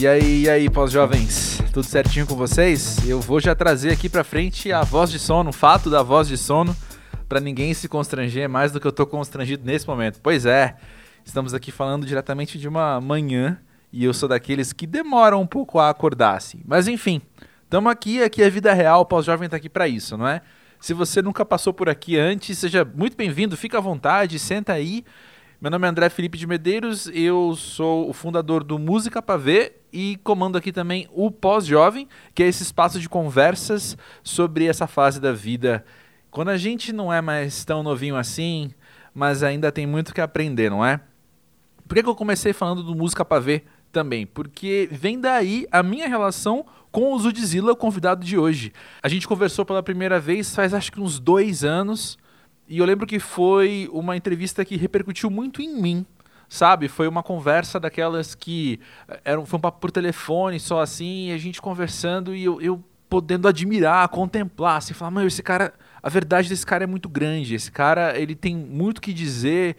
E aí, e aí, pós-jovens? Tudo certinho com vocês? Eu vou já trazer aqui pra frente a voz de sono, o fato da voz de sono, para ninguém se constranger mais do que eu tô constrangido nesse momento. Pois é, estamos aqui falando diretamente de uma manhã e eu sou daqueles que demoram um pouco a acordar, assim. Mas enfim, estamos aqui, aqui é vida real, o pós-jovem tá aqui para isso, não é? Se você nunca passou por aqui antes, seja muito bem-vindo, fica à vontade, senta aí. Meu nome é André Felipe de Medeiros, eu sou o fundador do Música para Ver e comando aqui também o Pós-Jovem, que é esse espaço de conversas sobre essa fase da vida. Quando a gente não é mais tão novinho assim, mas ainda tem muito que aprender, não é? Por que, que eu comecei falando do Música para Ver também? Porque vem daí a minha relação com o Zudzilla, o convidado de hoje. A gente conversou pela primeira vez faz acho que uns dois anos, e eu lembro que foi uma entrevista que repercutiu muito em mim, sabe? Foi uma conversa daquelas que eh, era, foi um papo por telefone, só assim, e a gente conversando e eu, eu podendo admirar, contemplar, assim, falar, mano, esse cara, a verdade desse cara é muito grande, esse cara, ele tem muito que dizer,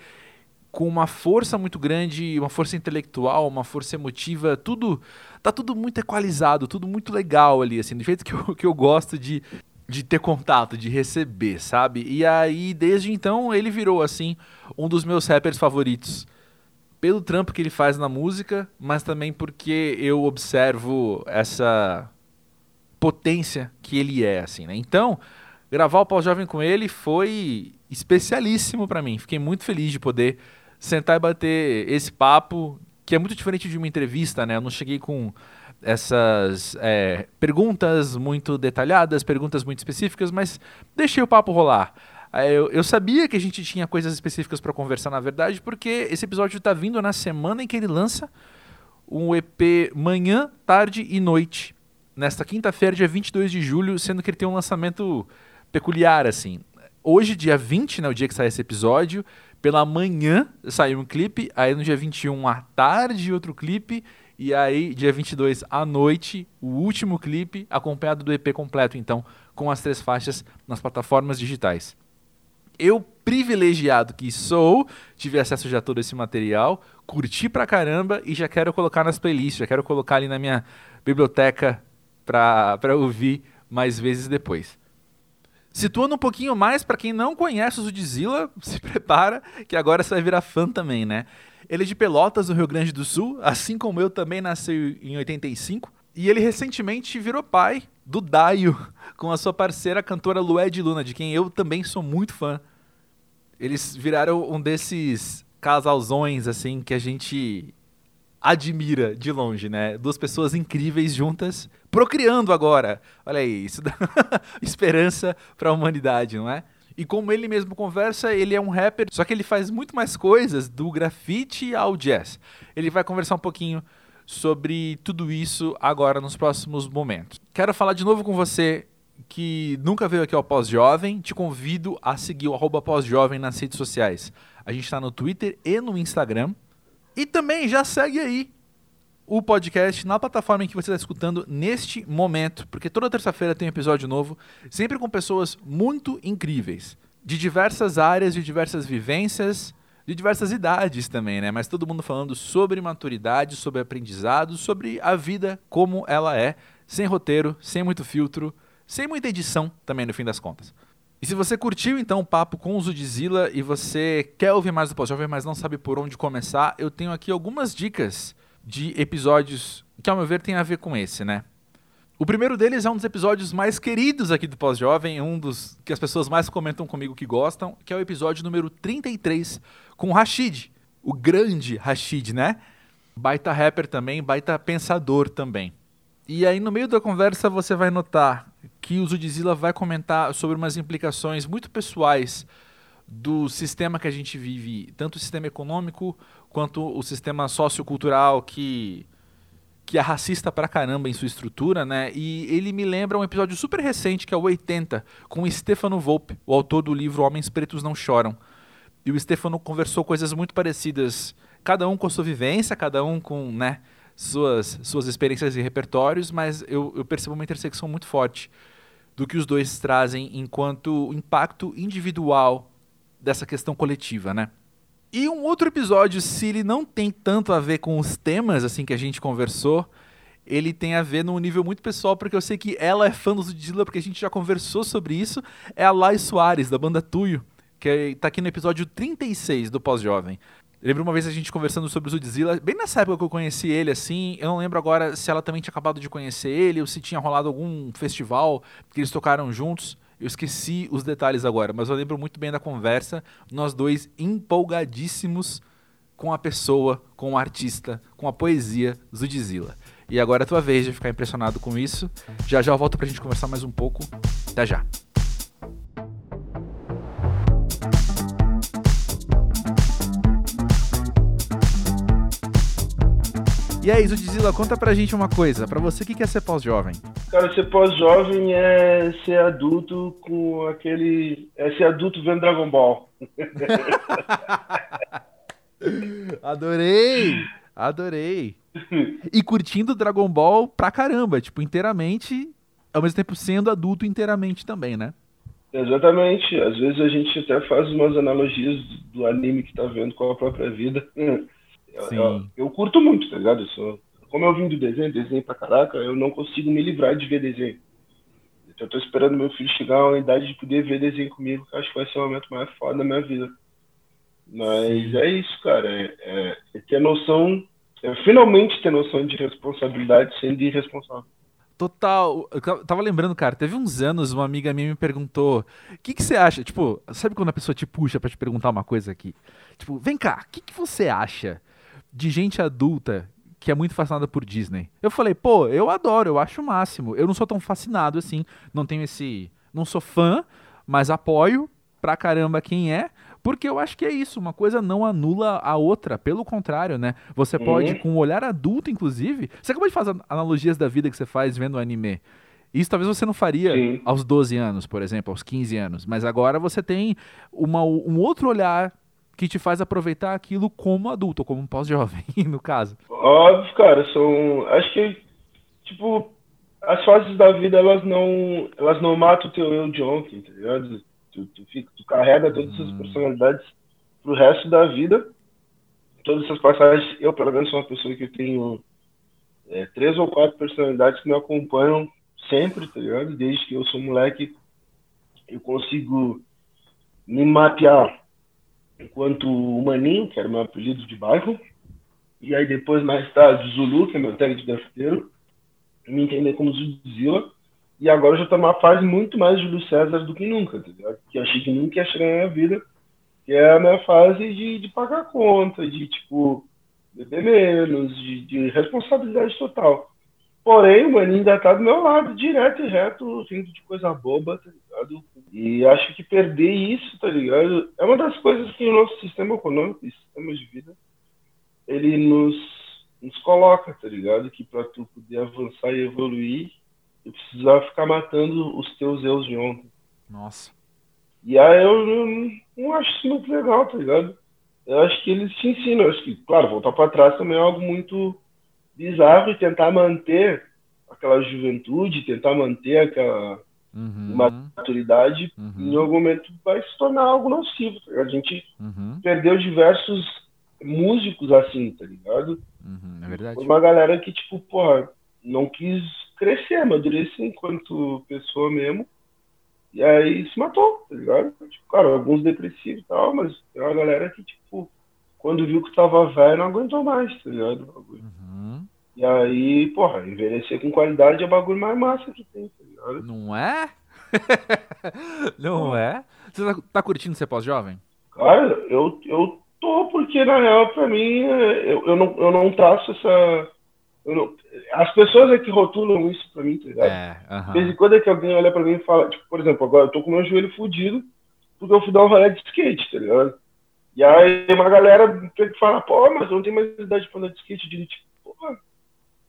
com uma força muito grande, uma força intelectual, uma força emotiva, tudo tá tudo muito equalizado, tudo muito legal ali, assim, do jeito que eu, que eu gosto de, de ter contato, de receber, sabe? E aí, desde então, ele virou, assim, um dos meus rappers favoritos. Pelo trampo que ele faz na música, mas também porque eu observo essa potência que ele é, assim, né? Então, gravar o Pós-Jovem com ele foi especialíssimo para mim. Fiquei muito feliz de poder sentar e bater esse papo, que é muito diferente de uma entrevista, né? Eu não cheguei com essas é, perguntas muito detalhadas, perguntas muito específicas, mas deixei o papo rolar. Eu, eu sabia que a gente tinha coisas específicas para conversar, na verdade, porque esse episódio está vindo na semana em que ele lança um EP manhã, tarde e noite, nesta quinta-feira, dia 22 de julho, sendo que ele tem um lançamento peculiar, assim. Hoje, dia 20, né, o dia que sai esse episódio, pela manhã saiu um clipe, aí no dia 21 à tarde outro clipe, e aí dia 22 à noite o último clipe, acompanhado do EP completo, então, com as três faixas nas plataformas digitais. Eu, privilegiado que sou, tive acesso já a todo esse material, curti pra caramba e já quero colocar nas playlists, já quero colocar ali na minha biblioteca pra, pra ouvir mais vezes depois. Situando um pouquinho mais, para quem não conhece o Zudzilla, se prepara que agora você vai virar fã também, né? Ele é de Pelotas, no Rio Grande do Sul, assim como eu também nasceu em 85. E ele recentemente virou pai do Daio, com a sua parceira cantora Lued Luna, de quem eu também sou muito fã. Eles viraram um desses casalzões, assim, que a gente admira de longe, né? Duas pessoas incríveis juntas, procriando agora. Olha aí, isso dá esperança para a humanidade, não é? E como ele mesmo conversa, ele é um rapper, só que ele faz muito mais coisas do grafite ao jazz. Ele vai conversar um pouquinho sobre tudo isso agora nos próximos momentos. Quero falar de novo com você que nunca veio aqui ao Pós-Jovem, te convido a seguir o arroba Pós-Jovem nas redes sociais. A gente está no Twitter e no Instagram. E também já segue aí o podcast na plataforma em que você está escutando neste momento, porque toda terça-feira tem um episódio novo, sempre com pessoas muito incríveis, de diversas áreas, de diversas vivências, de diversas idades também, né? Mas todo mundo falando sobre maturidade, sobre aprendizado, sobre a vida como ela é, sem roteiro, sem muito filtro, sem muita edição também no fim das contas. E se você curtiu então o papo com o Zudzilla e você quer ouvir mais do pós-jovem, mas não sabe por onde começar, eu tenho aqui algumas dicas de episódios que, ao meu ver, tem a ver com esse, né? O primeiro deles é um dos episódios mais queridos aqui do Pós-Jovem, um dos que as pessoas mais comentam comigo que gostam, que é o episódio número 33 com o Rashid, o grande Rashid, né? Baita rapper também, baita pensador também. E aí, no meio da conversa, você vai notar que o Zudzilla vai comentar sobre umas implicações muito pessoais do sistema que a gente vive, tanto o sistema econômico quanto o sistema sociocultural que que é racista pra caramba em sua estrutura, né? E ele me lembra um episódio super recente, que é o 80, com o Stefano Volpe, o autor do livro Homens Pretos Não Choram. E o Stefano conversou coisas muito parecidas, cada um com sua vivência, cada um com, né, suas, suas experiências e repertórios, mas eu, eu percebo uma intersecção muito forte do que os dois trazem enquanto impacto individual dessa questão coletiva, né? E um outro episódio, se ele não tem tanto a ver com os temas assim que a gente conversou, ele tem a ver num nível muito pessoal, porque eu sei que ela é fã do Zudzilla, porque a gente já conversou sobre isso. É a Lai Soares, da banda Tuyo, que é, tá aqui no episódio 36 do Pós-Jovem. Lembro uma vez a gente conversando sobre o Zudzilla, bem nessa época que eu conheci ele, assim, eu não lembro agora se ela também tinha acabado de conhecer ele, ou se tinha rolado algum festival que eles tocaram juntos. Eu esqueci os detalhes agora, mas eu lembro muito bem da conversa, nós dois empolgadíssimos com a pessoa, com o artista, com a poesia Zudzilla. E agora é a tua vez de ficar impressionado com isso. Já já eu volto pra gente conversar mais um pouco. Até já. E aí, Zudzilla, conta pra gente uma coisa. Pra você, o que é ser pós-jovem? Cara, ser pós-jovem é ser adulto com aquele. É ser adulto vendo Dragon Ball. Adorei! Adorei! E curtindo Dragon Ball pra caramba, tipo, inteiramente, ao mesmo tempo sendo adulto inteiramente também, né? Exatamente. Às vezes a gente até faz umas analogias do anime que tá vendo com a própria vida. Sim. Eu, eu curto muito, tá ligado? Eu sou, como eu vim do desenho, desenho pra caraca, eu não consigo me livrar de ver desenho. Então eu tô esperando meu filho chegar a uma idade de poder ver desenho comigo, que acho que vai ser o momento mais foda da minha vida. Mas é isso, cara. É, é, é ter noção, é finalmente ter noção de responsabilidade sendo irresponsável. Total. Eu tava lembrando, cara, teve uns anos uma amiga minha me perguntou: o que, que você acha? Tipo, sabe quando a pessoa te puxa para te perguntar uma coisa aqui? Tipo, vem cá, o que, que você acha de gente adulta que é muito fascinada por Disney? Eu falei, pô, eu adoro, eu acho o máximo. Eu não sou tão fascinado assim, não tenho esse. Não sou fã, mas apoio pra caramba quem é. Porque eu acho que é isso, uma coisa não anula a outra, pelo contrário, né? Você uhum. pode, com um olhar adulto, inclusive. Você acabou de fazer analogias da vida que você faz vendo anime. Isso talvez você não faria Sim. aos 12 anos, por exemplo, aos 15 anos. Mas agora você tem uma, um outro olhar que te faz aproveitar aquilo como adulto, como um pós-jovem, no caso. Óbvio, cara, são. Acho que, tipo, as fases da vida, elas não. Elas não matam o teu eu de ontem, tá ligado? Tu, tu, fica, tu carrega todas essas hum. personalidades pro resto da vida. Todas essas passagens, eu pelo menos sou uma pessoa que tenho é, três ou quatro personalidades que me acompanham sempre, tá ligado? Desde que eu sou moleque, eu consigo me mapear enquanto Maninho, que era meu apelido de bairro, e aí depois, mais tarde, Zulu, que é meu tag de grafiteiro, me entender como Zudzilla, e agora já tô numa fase muito mais Júlio César do que nunca, tá? Que eu achei que nunca ia chegar na minha vida, que é a minha fase de, de pagar conta, de, tipo, beber menos, de, de responsabilidade total. Porém, o maninho ainda tá do meu lado, direto e reto, rindo de coisa boba, tá ligado? E acho que perder isso, tá ligado? É uma das coisas que o nosso sistema econômico e sistema de vida, ele nos, nos coloca, tá ligado? Que para tu poder avançar e evoluir, eu precisava ficar matando os teus erros de ontem. Nossa. E aí eu não, não acho isso muito legal, tá ligado? Eu acho que eles te ensinam. Eu acho que, claro, voltar para trás também é algo muito bizarro e tentar manter aquela juventude, tentar manter aquela uhum. maturidade, uhum. em algum momento vai se tornar algo nocivo. Tá a gente uhum. perdeu diversos músicos assim, tá ligado? Uhum, é verdade. Foi uma galera que, tipo, porra, não quis crescer, amadurecer enquanto pessoa mesmo. E aí se matou, tá ligado? Tipo, cara, alguns depressivos e tal, mas tem uma galera que, tipo, quando viu que tava velho, não aguentou mais, tá ligado? Uhum. E aí, porra, envelhecer com qualidade é o bagulho mais massa que tem, tá ligado? Não é? não é? Você tá, tá curtindo ser pós-jovem? Cara, eu, eu tô, porque na real, pra mim, eu, eu, não, eu não traço essa não, as pessoas é que rotulam isso pra mim, tá ligado? É, uh -huh. De vez em quando é que alguém olha pra mim e fala, tipo, por exemplo, agora eu tô com meu joelho fudido porque eu fui dar um rolê de skate, tá ligado? E aí uma galera que fala, pô, mas eu não tenho mais idade pra andar de skate. Eu digo, tipo, porra.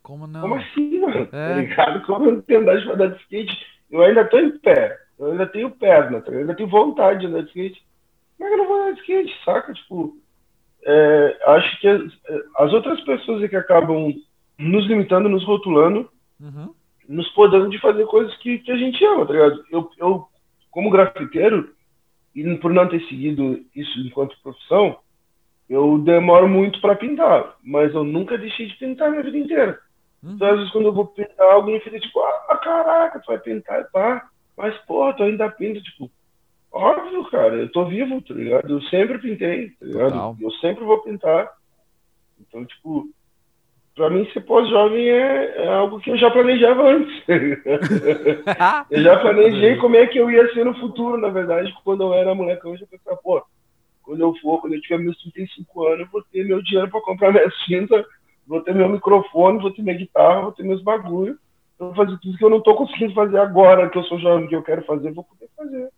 Como não? Como assim, mano? Tá é. Tá ligado? Como eu não tenho idade pra andar de skate? Eu ainda tô em pé. Eu ainda tenho perna, tá? eu ainda tenho vontade de andar de skate. Como é que eu não vou andar de skate, saca? Tipo, é, acho que as, as outras pessoas é que acabam nos limitando, nos rotulando, uhum. nos podando de fazer coisas que, que a gente ama, tá ligado? Eu, eu, como grafiteiro, e por não ter seguido isso enquanto profissão, eu demoro muito para pintar, mas eu nunca deixei de pintar minha vida inteira. Uhum. Então, às vezes, quando eu vou pintar, alguém fica tipo, ah, caraca, tu vai pintar, pá. Mas, porra, tu ainda pinta, tipo, óbvio, cara, eu tô vivo, tá ligado? Eu sempre pintei, tá ligado? Total. Eu sempre vou pintar. Então, tipo, pra mim ser pós-jovem é, é, algo que eu já planejava antes. eu já planejei como é que eu ia ser no futuro, na verdade, quando eu era molecão, eu já pensava, pô, quando eu for, quando eu tiver meus 35 anos, eu vou ter meu dinheiro para comprar minha cinta, vou ter meu microfone, vou ter minha guitarra, vou ter meus bagulhos, vou fazer tudo que eu não tô conseguindo fazer agora, que eu sou jovem, que eu quero fazer, vou poder fazer.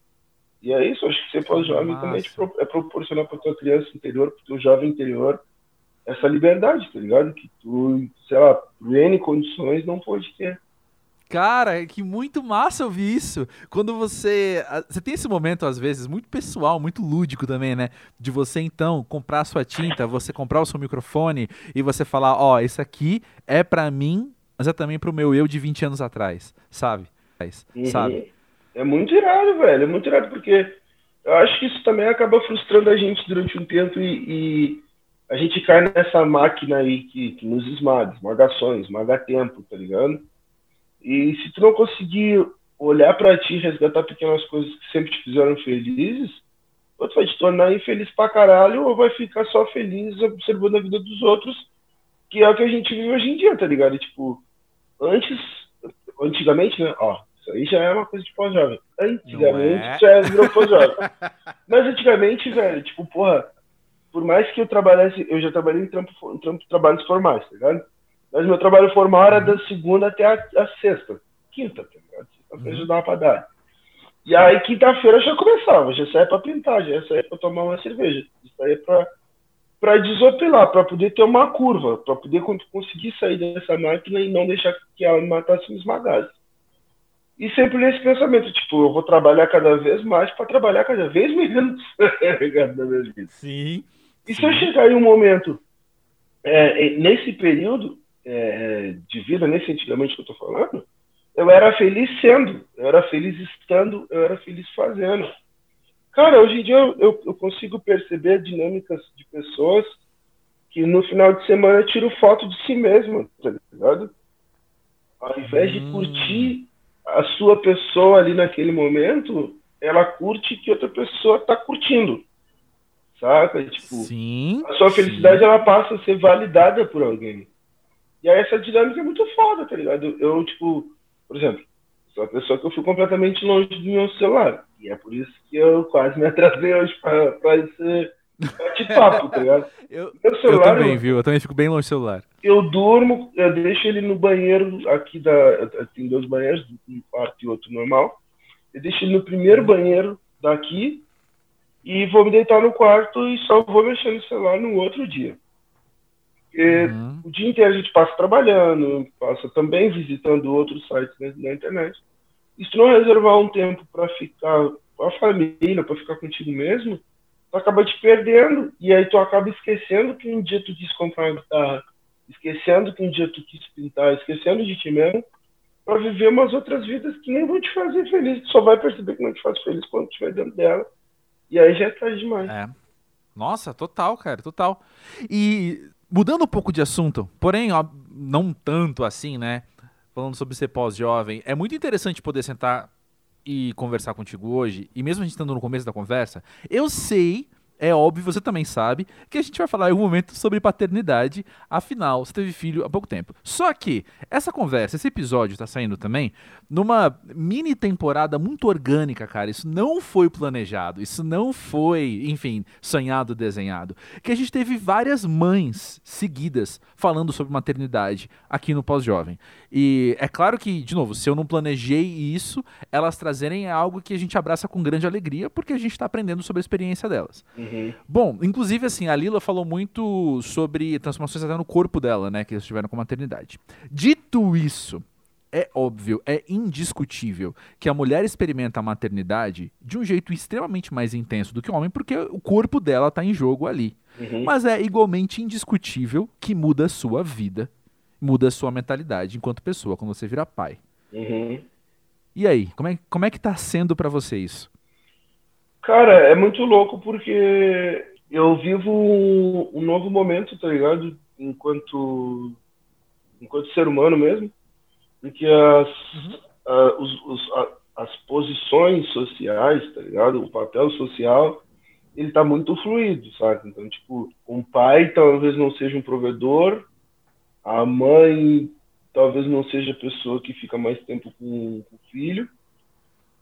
E é isso, acho que ser pós-jovem também é proporcionar para tua criança interior, para teu jovem interior, essa liberdade, tá ligado? Que tu, sei lá, por N condições não pode ter. Cara, que muito massa ouvir isso. Quando você. Você tem esse momento, às vezes, muito pessoal, muito lúdico também, né? De você, então, comprar a sua tinta, você comprar o seu microfone e você falar: Ó, oh, isso aqui é para mim, mas é também pro meu eu de 20 anos atrás, sabe? Uhum. Sabe? É muito irado, velho. É muito irado, porque eu acho que isso também acaba frustrando a gente durante um tempo e, e a gente cai nessa máquina aí que, que nos esmaga, esmagações, esmaga tempo, tá ligado? E se tu não conseguir olhar para ti, resgatar pequenas coisas que sempre te fizeram felizes, ou tu vai te tornar infeliz pra caralho, ou vai ficar só feliz observando a vida dos outros, que é o que a gente vive hoje em dia, tá ligado? Tipo, antes, antigamente, né? Ó, isso aí já é uma coisa de pós-jovem. Antigamente é? já virou pós-jovem. Mas antigamente, velho, tipo, porra, por mais que eu trabalhasse, eu já trabalhei em trampo, em trampo trabalhos formais, tá ligado? Mas meu trabalho formal era da segunda até a, a sexta. Quinta, tá ligado? Sexta-feira já dava pra dar. E aí, quinta-feira já começava, já saía pra pintar, já saía pra tomar uma cerveja. Aí é pra, pra desopilar, pra poder ter uma curva, pra poder conseguir sair dessa máquina e não deixar que ela me matasse me esmagasse. E sempre nesse pensamento, tipo, eu vou trabalhar cada vez mais para trabalhar cada vez menos vida. Sim. E sim. se eu chegar em um momento, é, nesse período, é, de vida, nesse antigamente que eu estou falando, eu era feliz sendo, eu era feliz estando, eu era feliz fazendo. Cara, hoje em dia eu, eu, eu consigo perceber dinâmicas de pessoas que no final de semana tiram foto de si mesmo, tá ligado? Ao invés de hum. curtir a sua pessoa ali naquele momento, ela curte que outra pessoa está curtindo. Saca? Tipo, sim, a sua felicidade sim. ela passa a ser validada por alguém. E aí essa dinâmica é muito foda, tá ligado? Eu, tipo, por exemplo, sou uma pessoa que eu fui completamente longe do meu celular. E é por isso que eu quase me atrasei hoje pra, pra esse bate-papo, tá ligado? eu, meu celular, eu também, eu, viu? Eu também fico bem longe do celular. Eu durmo, eu deixo ele no banheiro aqui da. Tem dois banheiros, um quarto e outro normal. Eu deixo ele no primeiro banheiro daqui e vou me deitar no quarto e só vou mexer no celular no outro dia. Porque uhum. o dia inteiro a gente passa trabalhando, passa também visitando outros sites na, internet. E se não reservar um tempo para ficar com a família, para ficar contigo mesmo, tu acaba te perdendo. E aí tu acaba esquecendo que um dia tu quis comprar uma guitarra, esquecendo que um dia tu quis pintar, esquecendo de ti mesmo, para viver umas outras vidas que nem vão te fazer feliz. Tu só vai perceber que não te faz feliz quando estiver dentro dela. E aí já é tarde demais. É. Nossa, total, cara, total. E Mudando um pouco de assunto, porém, ó, não tanto assim, né? Falando sobre ser pós-jovem, é muito interessante poder sentar e conversar contigo hoje, e mesmo a gente estando no começo da conversa, eu sei é óbvio, você também sabe, que a gente vai falar em algum momento sobre paternidade. Afinal, você teve filho há pouco tempo. Só que essa conversa, esse episódio está saindo também numa mini temporada muito orgânica, cara. Isso não foi planejado, isso não foi, enfim, sonhado, desenhado. Que a gente teve várias mães seguidas falando sobre maternidade aqui no Pós-Jovem. E é claro que, de novo, se eu não planejei isso, elas trazerem é algo que a gente abraça com grande alegria, porque a gente está aprendendo sobre a experiência delas. Bom, inclusive, assim, a Lila falou muito sobre transformações até no corpo dela, né, que eles tiveram com maternidade. Dito isso, é óbvio, é indiscutível que a mulher experimenta a maternidade de um jeito extremamente mais intenso do que o homem, porque o corpo dela está em jogo ali. Uhum. Mas é igualmente indiscutível que muda a sua vida, muda a sua mentalidade enquanto pessoa, quando você vira pai. Uhum. E aí, como é, como é que tá sendo para você isso? Cara, é muito louco porque eu vivo um, um novo momento, tá ligado? Enquanto enquanto ser humano mesmo, porque as, uhum. uh, os, os, as posições sociais, tá ligado? O papel social, ele tá muito fluido, sabe? Então, tipo, um pai talvez não seja um provedor, a mãe talvez não seja a pessoa que fica mais tempo com, com o filho.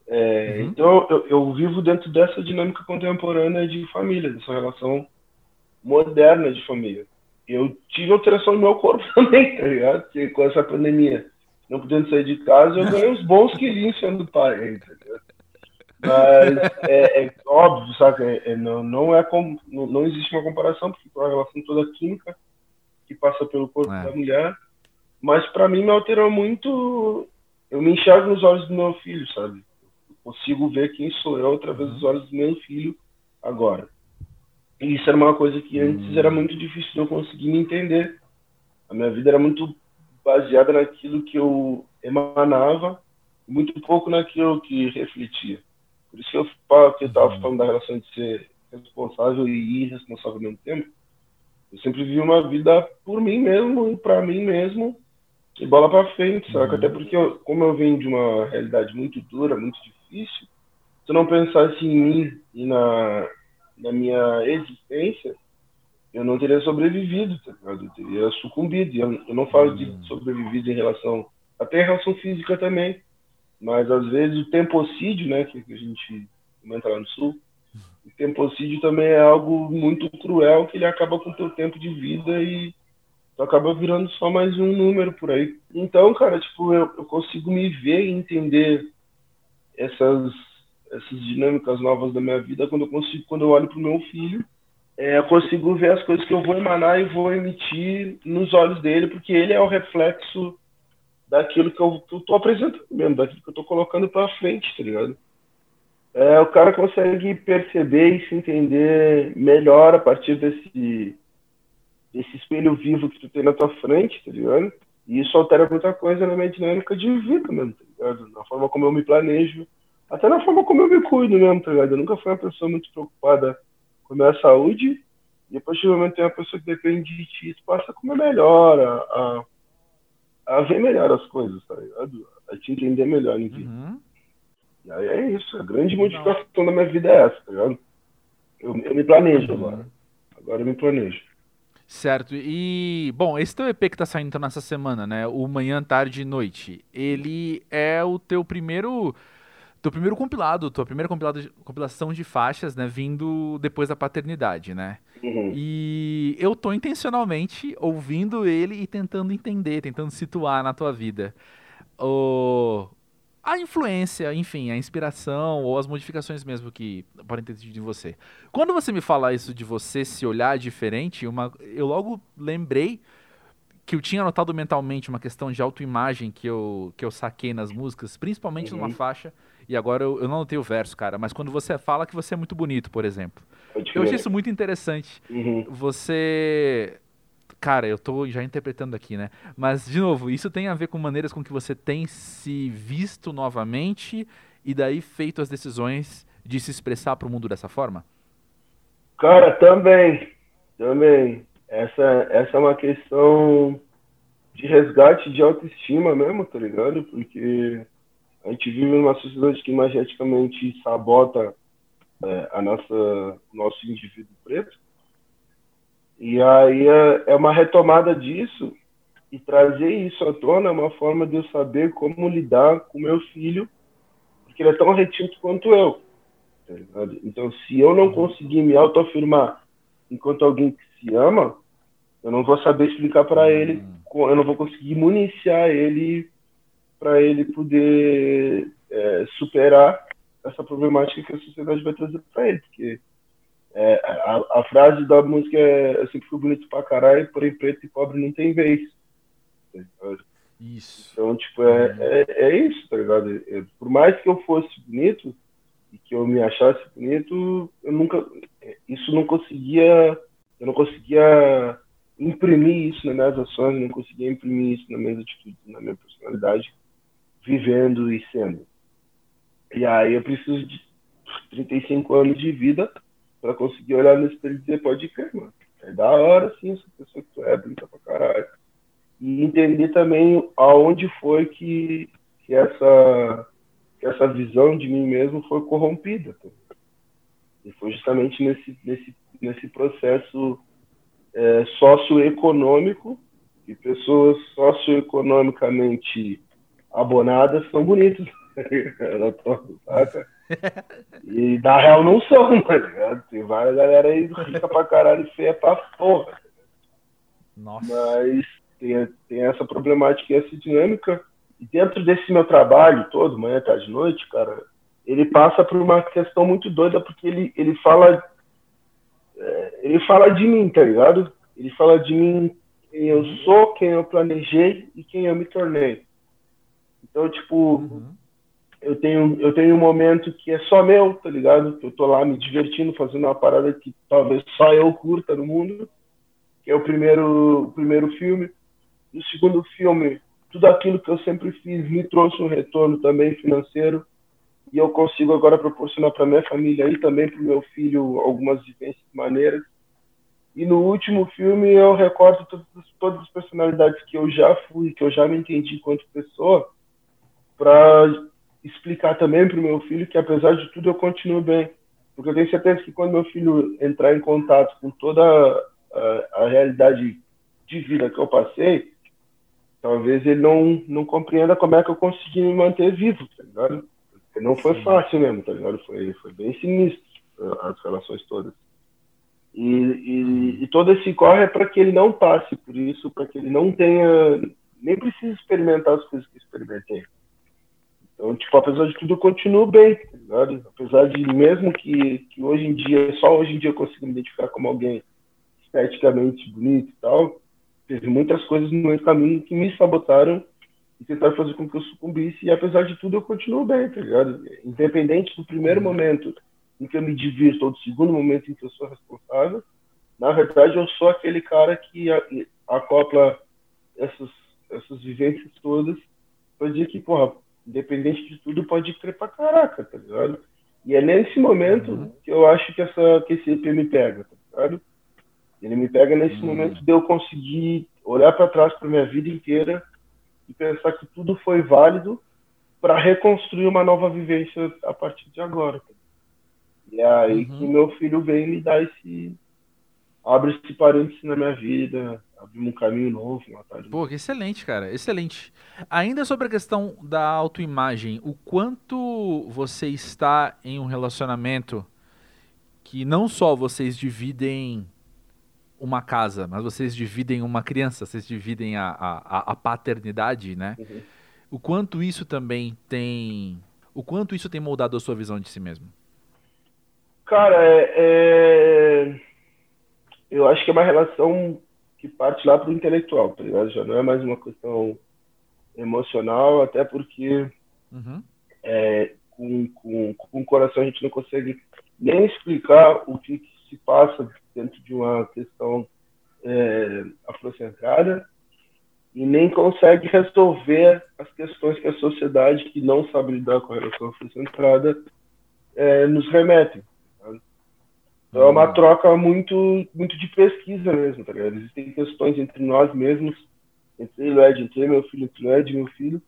É, uhum. Então, eu, eu, vivo dentro dessa dinâmica contemporânea de família, dessa relação moderna de família. Eu tive alteração no meu corpo também, tá ligado? Porque com essa pandemia, não podendo sair de casa, eu ganhei uns bons quilinhos sendo pai, tá ligado? Mas é, é óbvio, sabe? É, é, não, não, é com, não, não, existe uma comparação, porque é uma relação toda química que passa pelo corpo é. da mulher. Mas para mim me alterou muito. Eu me enxergo nos olhos do meu filho, sabe? Consigo ver quem sou eu através dos uhum. olhos do meu filho agora. E isso era uma coisa que antes uhum. era muito difícil de eu conseguir me entender. A minha vida era muito baseada naquilo que eu emanava, muito pouco naquilo que refletia. Por isso que eu falo que eu estava uhum. falando da relação de ser responsável e irresponsável ao mesmo tempo. Eu sempre vivi uma vida por mim mesmo e para mim mesmo e bola para frente, saca? Até porque, eu, como eu venho de uma realidade muito dura, muito difícil, se eu não pensasse em mim e na, na minha existência, eu não teria sobrevivido, tá ligado? Eu teria sucumbido. Eu, eu não falo de uhum. sobrevivido em relação. Até em relação física também. Mas às vezes o tempocídio, né, que, que a gente comenta lá no sul, o tempocídio também é algo muito cruel que ele acaba com o teu tempo de vida e tu acaba virando só mais um número por aí. Então, cara, tipo, eu, eu consigo me ver e entender essas essas dinâmicas novas da minha vida quando eu consigo quando eu olho pro meu filho é, eu consigo ver as coisas que eu vou emanar e vou emitir nos olhos dele porque ele é o reflexo daquilo que eu, tô apresentando mesmo, daquilo que eu tô colocando para frente, tá ligado? É, o cara consegue perceber e se entender melhor a partir desse, desse espelho vivo que tu tem na tua frente, tá ligado? E isso altera muita coisa na minha dinâmica de vida mesmo, tá ligado? Na forma como eu me planejo, até na forma como eu me cuido mesmo, tá ligado? Eu nunca fui uma pessoa muito preocupada com a minha saúde, e a partir do momento que tem uma pessoa que depende de ti, isso passa a comer melhor, a, a a ver melhor as coisas, tá ligado? A te entender melhor em vida. Uhum. E aí é isso, a grande modificação da minha vida é essa, tá ligado? Eu, eu me planejo uhum. agora. Agora eu me planejo. Certo. E, bom, esse teu EP que tá saindo nessa semana, né? O Manhã, Tarde e Noite. Ele é o teu primeiro teu primeiro compilado, tua primeira compilado, compilação de faixas, né, vindo depois da paternidade, né? Uhum. E eu tô intencionalmente ouvindo ele e tentando entender, tentando situar na tua vida o a influência, enfim, a inspiração ou as modificações mesmo que podem ter tido em você. Quando você me fala isso de você se olhar diferente, uma, eu logo lembrei que eu tinha anotado mentalmente uma questão de autoimagem que eu, que eu saquei nas músicas, principalmente uhum. numa faixa e agora eu, eu não notei o verso, cara, mas quando você fala que você é muito bonito, por exemplo. Eu achei isso muito interessante. Uhum. Você. Cara, eu tô já interpretando aqui, né? Mas, de novo, isso tem a ver com maneiras com que você tem se visto novamente e daí feito as decisões de se expressar para o mundo dessa forma? Cara, também. Também. Essa, essa é uma questão de resgate de autoestima mesmo, tá ligado? Porque a gente vive numa sociedade que imageticamente sabota é, a nossa nosso indivíduo preto e aí é, é uma retomada disso e trazer isso à tona é uma forma de eu saber como lidar com meu filho porque ele é tão retinto quanto eu tá então se eu não conseguir me autoafirmar enquanto alguém que se ama eu não vou saber explicar para ele eu não vou conseguir municiar ele para ele poder é, superar essa problemática que a sociedade vai trazer para ele, porque é, a, a, frase da música é eu sempre fui bonito pra caralho, porém preto e pobre não tem vez. Isso. Então, tipo, é, uhum. é, é isso, tá ligado? É, por mais que eu fosse bonito e que eu me achasse bonito, eu nunca. Isso não conseguia. Eu não conseguia imprimir isso nas minhas ações, não conseguia imprimir isso nas minhas atitudes, na minha personalidade vivendo e sendo. E aí eu preciso de 35 anos de vida para conseguir olhar no espelho e dizer, pode crer, mano. É da hora, sim, essa pessoa que tu é, bonita pra caralho. E e entender também aonde foi que, que, essa, que essa visão de mim mesmo foi corrompida. Tá? E foi justamente nesse, nesse, nesse processo é, socioeconômico, que pessoas socioeconomicamente abonadas são bonitas. E na real não são, tá Tem várias galera aí rica pra caralho e feia pra porra. Nossa. Mas tem, tem essa problemática e essa dinâmica. E dentro desse meu trabalho todo, manhã, tarde, noite, cara, ele passa por uma questão muito doida, porque ele, ele fala. É, ele fala de mim, tá ligado? Ele fala de mim quem eu sou, quem eu planejei e quem eu me tornei. Então, tipo, uhum. Eu, tenho, eu tenho um momento que é só meu, tá ligado? Eu tô lá me divertindo, fazendo uma parada que talvez só eu curta no mundo, que é o primeiro, o primeiro filme. No segundo filme, tudo aquilo que eu sempre fiz me trouxe um retorno também financeiro e eu consigo agora proporcionar para minha família e também para o meu filho algumas vivências maneiras. E no último filme eu recordo todas, todas as personalidades que eu já fui, que eu já me entendi enquanto pessoa, para explicar também para o meu filho que apesar de tudo eu continuo bem. Porque eu tenho certeza que quando meu filho entrar em contato com toda a, a realidade de vida que eu passei, talvez ele não, não compreenda como é que eu consegui me manter vivo, tá ligado? Porque não foi fácil mesmo, tá ligado? Foi, foi bem sinistro as relações todas. E, e, e todo esse corre é para que ele não passe por isso, para que ele não tenha, nem precise experimentar as coisas que experimentei. Então, tipo, apesar de tudo, eu continuo bem, tá ligado? Apesar de, mesmo que, que hoje em dia, só hoje em dia eu consigo me identificar como alguém esteticamente bonito e tal, teve muitas coisas no meu caminho que me sabotaram e tentaram fazer com que eu sucumbisse. E apesar de tudo, eu continuo bem, tá ligado? Independente do primeiro uhum. momento em que eu me divirto ou do segundo momento em que eu sou responsável, na verdade, eu sou aquele cara que acopla essas, essas vivências todas para dizer que, porra, independente de tudo, pode crer pra caraca, tá ligado? E é nesse momento uhum. que eu acho que, essa, que esse EP me pega, tá ligado? Ele me pega nesse uhum. momento de eu conseguir olhar para trás para minha vida inteira e pensar que tudo foi válido para reconstruir uma nova vivência a partir de agora. Tá? E é aí uhum. que meu filho vem me dar esse. abre esse parênteses na minha vida, abre um caminho novo, uma tarde. Pô, que excelente, cara, excelente. Ainda sobre a questão da autoimagem, o quanto você está em um relacionamento que não só vocês dividem uma casa, mas vocês dividem uma criança, vocês dividem a, a, a paternidade, né? Uhum. O quanto isso também tem. O quanto isso tem moldado a sua visão de si mesmo? Cara, é, é... eu acho que é uma relação que parte lá pro intelectual, tá ligado? Já não é mais uma questão emocional, até porque uhum. é, com, com, com o coração a gente não consegue nem explicar o que, que se passa dentro de uma questão é, afrocentrada e nem consegue resolver as questões que a sociedade que não sabe lidar com a relação afrocentrada é, nos remete. Então é uma troca muito, muito de pesquisa mesmo, tá ligado? Existem questões entre nós mesmos, entre o Ed, entre meu filho, entre o Ed e meu filho,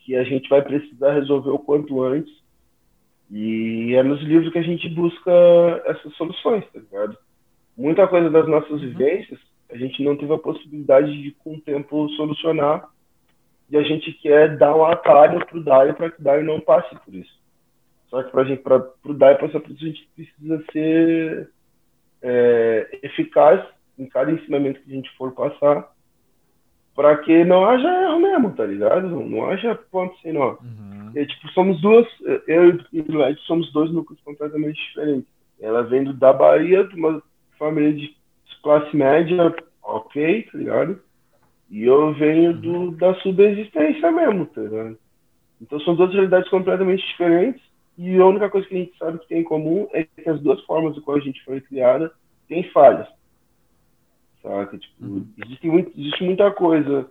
que a gente vai precisar resolver o quanto antes. E é nos livros que a gente busca essas soluções, tá ligado? Muita coisa das nossas uhum. vivências, a gente não teve a possibilidade de, com o tempo, solucionar. E a gente quer dar um atalho pro Dai para que o Dai não passe por isso. Só que para gente, para o DAI passar por isso, a gente precisa ser é, eficaz em cada ensinamento que a gente for passar, para que não haja erro mesmo, tá ligado? Não, não haja ponto sem nó. Uhum. E, tipo, somos duas, eu e o Ed somos dois núcleos completamente diferentes. Ela vem da Bahia, de uma família de classe média, ok, tá ligado? E eu venho do, uhum. da subsistência mesmo, tá ligado? Então são duas realidades completamente diferentes e a única coisa que a gente sabe que tem em comum é que as duas formas de qual a gente foi criada têm falhas. Saca? Tipo, uhum. existe, muito, existe muita coisa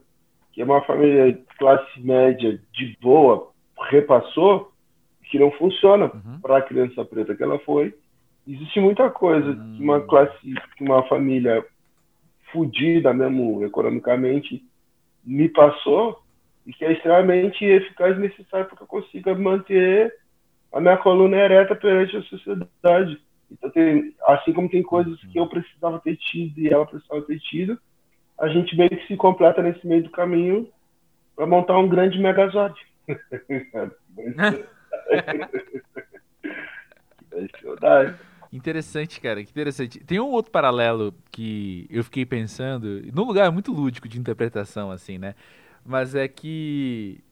que uma família de classe média de boa repassou que não funciona uhum. para a criança preta que ela foi. Existe muita coisa uhum. que uma classe, que uma família fudida mesmo economicamente me passou e que é extremamente eficaz e necessário para que eu consiga manter a minha coluna ereta perante a sociedade. Então, tem, assim como tem coisas que eu precisava ter tido e ela precisava ter tido, a gente meio que se completa nesse meio do caminho para montar um grande megazord. Interessante, cara, que interessante. Tem um outro paralelo que eu fiquei pensando, num lugar muito lúdico de interpretação, assim, né? Mas é que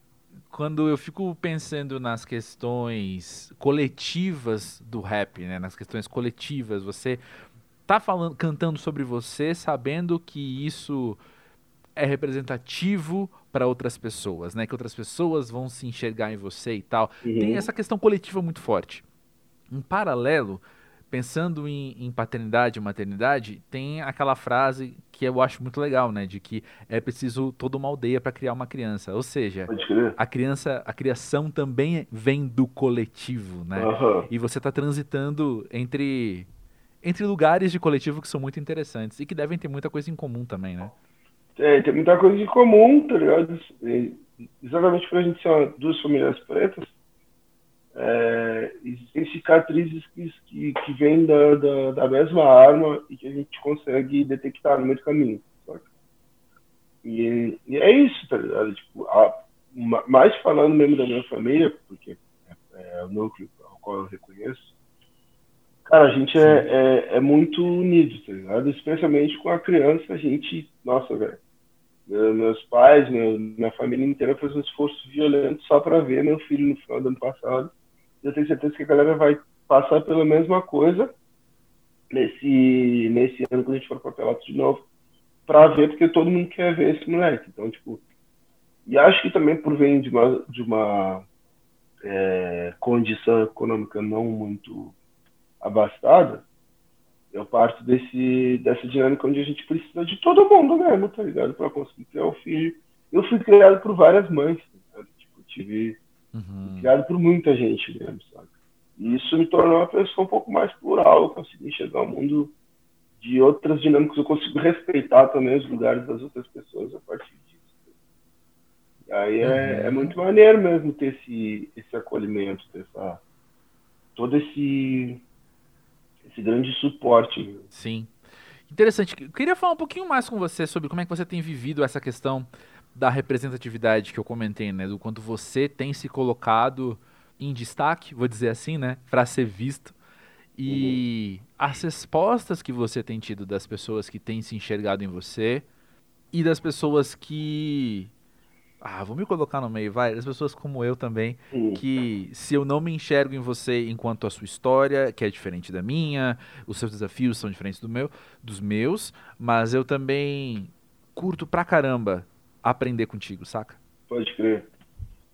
quando eu fico pensando nas questões coletivas do rap, né? Nas questões coletivas, você tá falando, cantando sobre você, sabendo que isso é representativo para outras pessoas, né? Que outras pessoas vão se enxergar em você e tal. Uhum. Tem essa questão coletiva muito forte. Em paralelo, pensando em, em, paternidade e maternidade, tem aquela frase que eu acho muito legal, né? De que é preciso toda uma aldeia para criar uma criança. Ou seja, a criança, a criação também vem do coletivo, né? Uhum. E você está transitando entre entre lugares de coletivo que são muito interessantes e que devem ter muita coisa em comum também, né? É, tem muita coisa em comum, tá ligado? Exatamente por a gente ser duas famílias pretas, é, existem cicatrizes que, que, que vêm da, da, da, mesma arma e que a gente consegue detectar no meio do caminho. E, e, é isso, tá ligado? Tipo, a, mais falando mesmo da minha família, porque é, é o núcleo ao qual eu reconheço, cara, a gente é, é, é, muito unido, tá ligado? Especialmente com a criança, a gente, nossa, velho. Meus pais, meu, minha família inteira fez um esforço violento só para ver meu filho no final do ano passado eu tenho certeza que a galera vai passar pela mesma coisa nesse, nesse ano quando a gente for para Pelotas de novo, para ver, porque todo mundo quer ver esse moleque. Então, tipo, e acho que também por vir de uma, de uma é, condição econômica não muito abastada, eu parto desse, dessa dinâmica onde a gente precisa de todo mundo mesmo, tá ligado? Para conseguir criar o filho. Eu fui criado por várias mães, tá tipo, tive Uhum. Criado por muita gente mesmo, sabe? E isso me tornou uma pessoa um pouco mais plural. Eu consegui enxergar o mundo de outras dinâmicas. Eu consigo respeitar também os lugares das outras pessoas a partir disso. E aí é, uhum. é muito maneiro mesmo ter esse, esse acolhimento, ter essa, todo esse, esse grande suporte. Mesmo. Sim. Interessante. Eu queria falar um pouquinho mais com você sobre como é que você tem vivido essa questão da representatividade que eu comentei, né? Do quanto você tem se colocado em destaque, vou dizer assim, né? Para ser visto. E uhum. as respostas que você tem tido das pessoas que têm se enxergado em você e das pessoas que. Ah, vou me colocar no meio, vai. Das pessoas como eu também, uhum. que se eu não me enxergo em você enquanto a sua história, que é diferente da minha, os seus desafios são diferentes do meu, dos meus, mas eu também curto pra caramba aprender contigo, saca? Pode crer.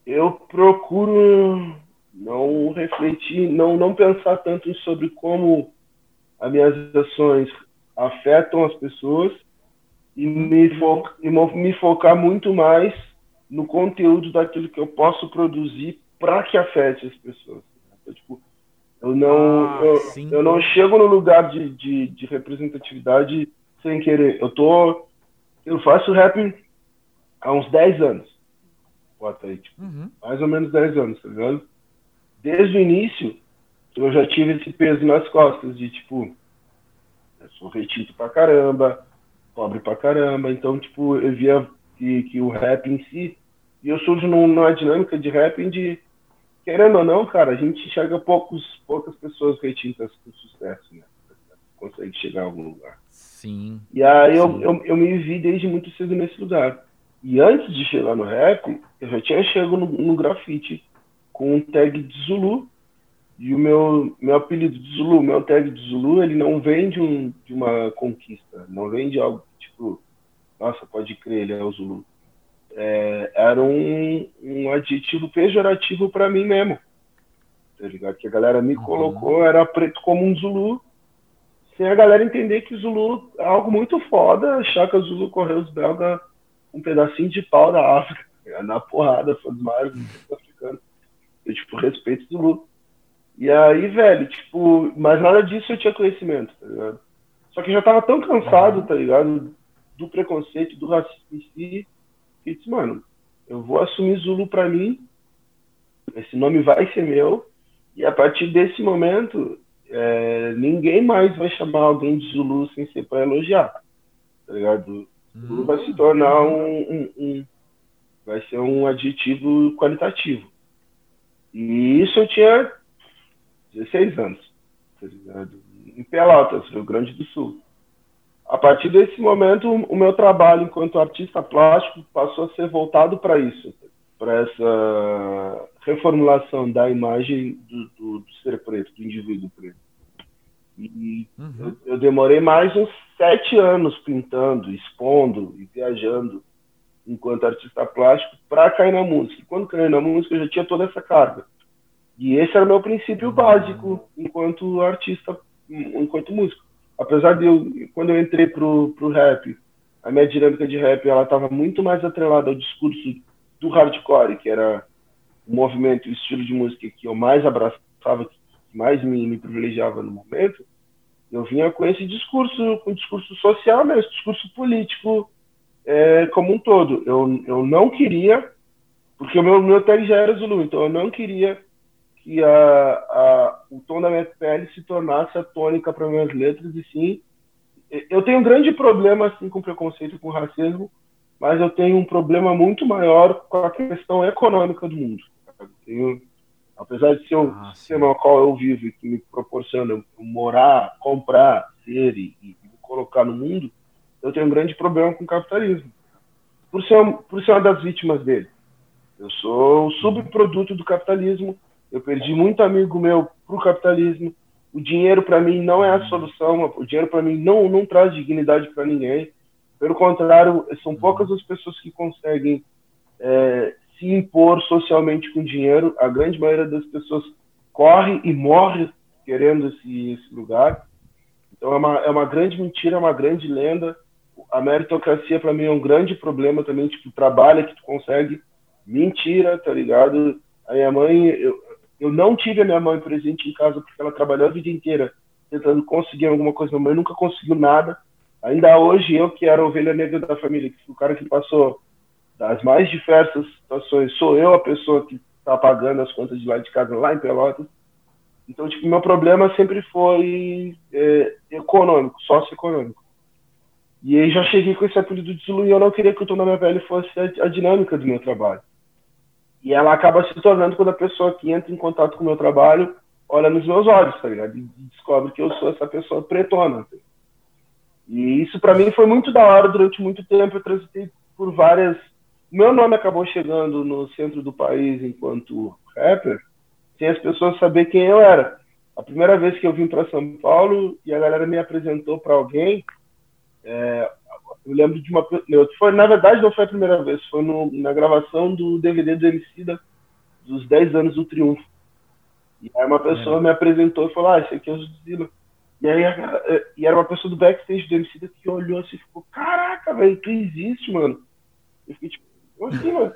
Eu procuro não refletir, não, não pensar tanto sobre como as minhas ações afetam as pessoas e me, me focar muito mais no conteúdo daquilo que eu posso produzir para que afete as pessoas. Então, tipo, eu não, ah, eu, eu, não chego no lugar de, de, de, representatividade sem querer. Eu tô, eu faço rap há uns 10 anos. Bota aí, tipo, uhum. mais ou menos 10 anos, tá ligado? Desde o início, eu já tive esse peso nas costas de, tipo, eu sou retinto pra caramba, pobre pra caramba, então, tipo, eu via que, que o rap em si, e eu surjo numa dinâmica de rap de, querendo ou não, cara, a gente enxerga poucos, poucas pessoas retintas com sucesso, né? Consegue chegar a algum lugar. Sim. E aí sim. Eu, eu, eu me vi desde muito cedo nesse lugar. E antes de chegar no rap, eu já tinha chegado no, no grafite com um tag de Zulu. E o meu, meu apelido de Zulu, meu tag de Zulu, ele não vem de, um, de uma conquista, não vem de algo tipo, nossa, pode crer, ele é o Zulu. É, era um, um adjetivo pejorativo para mim mesmo. Tá ligado? Que a galera me uhum. colocou, era preto como um Zulu, sem a galera entender que Zulu é algo muito foda, achar que o Zulu correu os belgas um pedacinho de pau da África, na porrada, foi dos maiores africanos. Eu, tipo, respeito do luto. E aí, velho, tipo, mas nada disso eu tinha conhecimento, tá ligado? Só que eu já tava tão cansado, tá ligado? Do preconceito, do racismo em si, que disse, mano, eu vou assumir Zulu para mim, esse nome vai ser meu, e a partir desse momento, é, ninguém mais vai chamar alguém de Zulu sem ser para elogiar, tá ligado? Zulu vai se tornar um, um, um, vai ser um adjetivo qualitativo. E isso eu tinha 16 anos, tá ligado? Em Pelotas, Rio Grande do Sul. A partir desse momento, o meu trabalho enquanto artista plástico passou a ser voltado para isso, para essa reformulação da imagem do, do, do, ser preto, do indivíduo preto. E uhum. eu, eu, demorei mais uns sete anos pintando, expondo e viajando enquanto artista plástico para cair na música. E quando caí na música, eu já tinha toda essa carga. E esse era o meu princípio básico enquanto artista, enquanto músico. Apesar de eu, quando eu entrei pro, pro rap, a minha dinâmica de rap ela estava muito mais atrelada ao discurso do hardcore, que era o movimento, o estilo de música que eu mais abraçava, que mais me, me privilegiava no momento. Eu vinha com esse discurso, com discurso social mesmo, discurso político, é, como um todo. Eu, eu não queria, porque o meu, meu tag já era Zulu, então eu não queria que a, a, o tom da minha pele se tornasse a tônica para minhas letras, e sim. Eu tenho um grande problema assim, com preconceito, com racismo, mas eu tenho um problema muito maior com a questão econômica do mundo. Tenho, apesar de ser o ah, sistema no qual eu vivo e que me proporciona morar, comprar, ser e, e me colocar no mundo, eu tenho um grande problema com o capitalismo. Por ser, por ser uma das vítimas dele. Eu sou o subproduto do capitalismo. Eu perdi muito amigo meu para o capitalismo. O dinheiro para mim não é a solução. O dinheiro para mim não, não traz dignidade para ninguém. Pelo contrário, são poucas as pessoas que conseguem é, se impor socialmente com dinheiro. A grande maioria das pessoas corre e morre querendo esse, esse lugar. Então é uma, é uma grande mentira, é uma grande lenda a meritocracia para mim é um grande problema também, tipo, trabalha que tu consegue, mentira, tá ligado? A minha mãe, eu, eu não tive a minha mãe presente em casa porque ela trabalhou a vida inteira tentando conseguir alguma coisa, minha mãe nunca conseguiu nada. Ainda hoje, eu que era a ovelha negra da família, o cara que passou das mais diversas situações, sou eu a pessoa que tá pagando as contas de lá de casa, lá em Pelotas. Então, tipo, meu problema sempre foi é, econômico, socioeconômico. E aí já cheguei com esse apelido de Zulu e eu não queria que o tom da minha pele fosse a, a, dinâmica do meu trabalho. E ela acaba se tornando quando a pessoa que entra em contato com o meu trabalho olha nos meus olhos, tá ligado? E descobre que eu sou essa pessoa pretona. Tá e isso para mim foi muito da hora durante muito tempo. Eu transitei por várias. Meu nome acabou chegando no centro do país enquanto rapper, sem as pessoas saber quem eu era. A primeira vez que eu vim para São Paulo e a galera me apresentou para alguém, é, eu lembro de uma. Foi, na verdade, não foi a primeira vez, foi no, na gravação do DVD do Emicida, dos 10 anos do Triunfo. E aí uma pessoa é. me apresentou e falou: Ah, esse aqui é o Zila. E aí e era uma pessoa do backstage do Emicida que olhou assim e ficou: Caraca, velho, tu existe, mano. Eu fiquei tipo: assim, mano?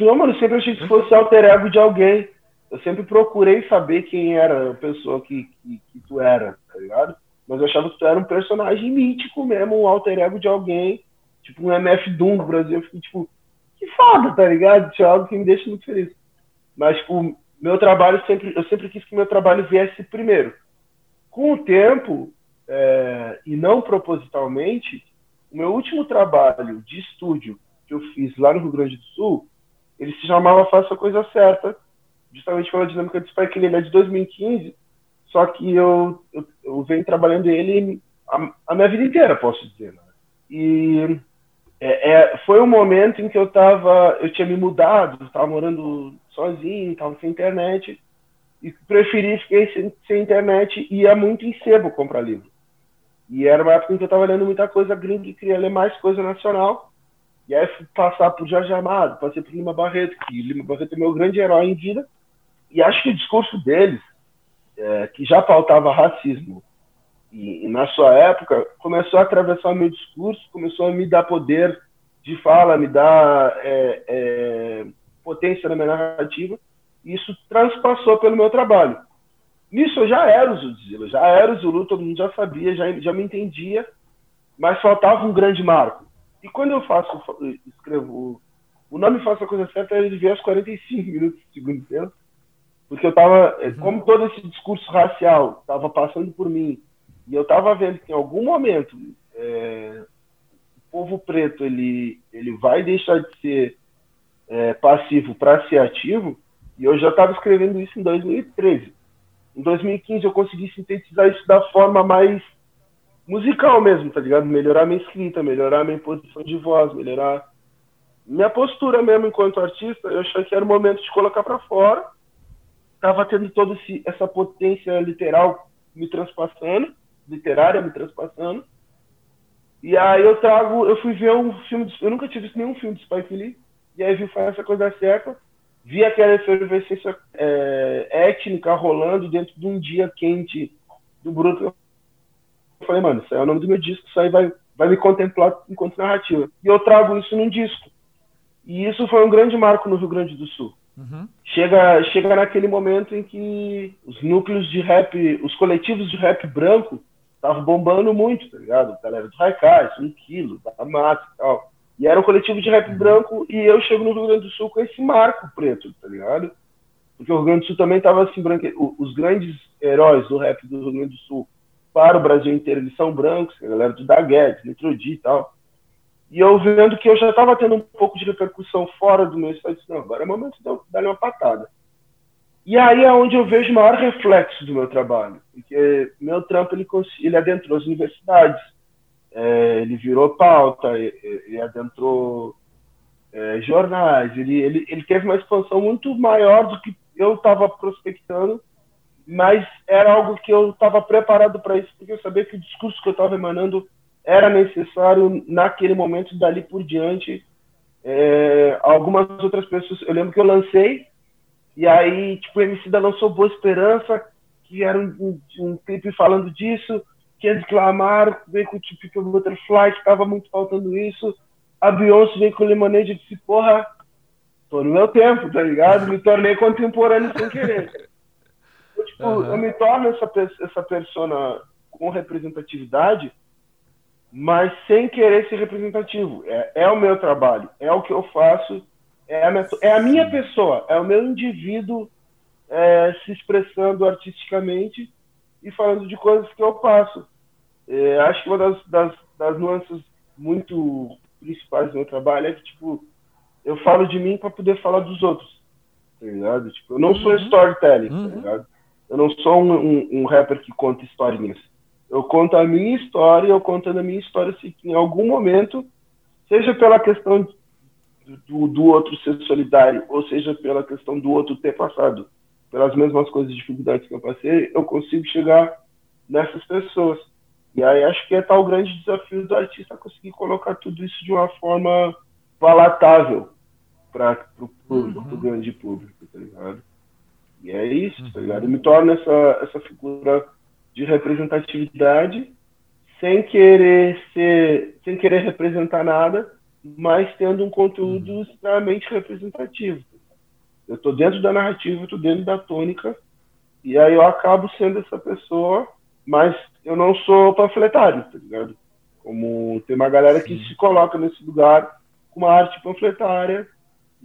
Não, mano, sempre achei que fosse alter ego de alguém. Eu sempre procurei saber quem era a pessoa que, que, que tu era, tá ligado? Mas eu achava que tu era um personagem mítico mesmo, um alter ego de alguém, tipo um MF Doom do Brasil. Eu tipo, que foda, tá ligado? Isso é algo que me deixa muito feliz. Mas, tipo, meu trabalho sempre, eu sempre quis que meu trabalho viesse primeiro. Com o tempo, é, e não propositalmente, o meu último trabalho de estúdio que eu fiz lá no Rio Grande do Sul, ele se chamava Faça a Coisa Certa, justamente pela dinâmica do Spike Lee, ele é de 2015, só que eu, eu, eu venho trabalhando ele a, a, minha vida inteira, posso dizer. Né? E é, é, foi um momento em que eu tava, eu tinha me mudado, estava morando sozinho, estava sem internet, e preferi ficar sem, sem, internet e ia muito em sebo comprar livro. E era uma época em que eu estava lendo muita coisa gringa e queria ler mais coisa nacional. E aí fui passar por Jorge Amado, passei por Lima Barreto, que Lima Barreto é meu grande herói em vida. E acho que o discurso deles é, que já pautava racismo e, e, na sua época começou a atravessar meu discurso, começou a me dar poder de fala, me dar é, é, potência na minha narrativa, e isso transpassou pelo meu trabalho. Nisso eu já era o já era o Zulu, todo mundo já sabia, já, já me entendia, mas faltava um grande marco. E quando eu faço, escrevo o nome Faça a Coisa Certa ele veio aos 45 minutos do segundo tempo, porque eu tava, uhum. como todo esse discurso racial estava passando por mim, e eu estava vendo que em algum momento é, o povo preto ele, ele vai deixar de ser é, passivo para ser ativo, e eu já estava escrevendo isso em 2013. Em 2015 eu consegui sintetizar isso da forma mais musical mesmo, tá ligado? Melhorar minha escrita, melhorar minha posição de voz, melhorar minha postura mesmo enquanto artista. Eu achei que era o momento de colocar para fora. Tava tendo toda essa potência literal me transpassando, literária me transpassando. E aí eu trago, eu fui ver um filme, de, eu nunca tinha visto nenhum filme de Spike Lee, e aí vi essa coisa certa, vi aquela efervescência é, étnica rolando dentro de um dia quente do Brooklyn eu falei, mano, isso aí é o nome do meu disco, isso aí vai, vai me contemplar enquanto narrativa. E eu trago isso num disco. E isso foi um grande marco no Rio Grande do Sul. Uhum. Chega, chega naquele momento em que os núcleos de rap, os coletivos de rap branco estavam bombando muito, tá ligado? A galera do Raikais, um quilo, da massa e tal. E era um coletivo de rap uhum. branco e eu chego no Rio Grande do Sul com esse marco preto, tá ligado? Porque o Rio Grande do Sul também estava assim, branco. Os grandes heróis do rap do Rio Grande do Sul para o Brasil inteiro, eles são brancos, a galera do Daguedes, Nitrodi e tal. E eu vendo que eu já estava tendo um pouco de repercussão fora do meu estado, disse, não, agora é o momento de dar uma patada. E aí é onde eu vejo o maior reflexo do meu trabalho, porque meu trampo ele, ele adentrou as universidades, é, ele virou pauta, ele adentrou é, jornais, ele, ele, ele teve uma expansão muito maior do que eu estava prospectando mas era algo que eu estava preparado para isso, porque eu sabia que o discurso que eu estava emanando era necessário naquele momento, dali por diante. É, algumas outras pessoas, eu lembro que eu lancei, e aí, tipo, o MC da lançou Boa Esperança, que era um, um, um clipe falando disso, Kendrick Lamar veio com o Typical Butterfly, que estava muito faltando isso, a Beyoncé veio com Lemonade e disse, porra, tô no meu tempo, tá ligado? Me tornei contemporâneo sem querer tipo, uhum. eu me torno essa, essa persona com representatividade, mas sem querer ser representativo. É, é o meu trabalho, é o que eu faço, é a minha, é a minha pessoa, é o meu indivíduo é, se expressando artisticamente e falando de coisas que eu faço. É, acho que uma das, das, das nuances muito principais do meu trabalho é que, tipo, eu falo de mim para poder falar dos outros, tá ligado? Tipo, eu não uhum. sou storytelling, tá uhum. tá ligado? Eu não sou um, um, um, rapper que conta historinhas. Eu conto a minha história, eu conto a minha história se em algum momento, seja pela questão do, do outro ser solidário, ou seja pela questão do outro ter passado pelas mesmas coisas e dificuldades que eu passei, eu consigo chegar nessas pessoas. E aí acho que é tal grande desafio do artista conseguir colocar tudo isso de uma forma palatável para o uhum. grande público, tá ligado? E é isso, tá ligado? Eu me torno essa, essa figura de representatividade sem querer ser, sem querer representar nada, mas tendo um conteúdo uhum. extremamente representativo. Eu estou dentro da narrativa, estou dentro da tônica, e aí eu acabo sendo essa pessoa, mas eu não sou panfletário, tá ligado? Como tem uma galera que se coloca nesse lugar com uma arte panfletária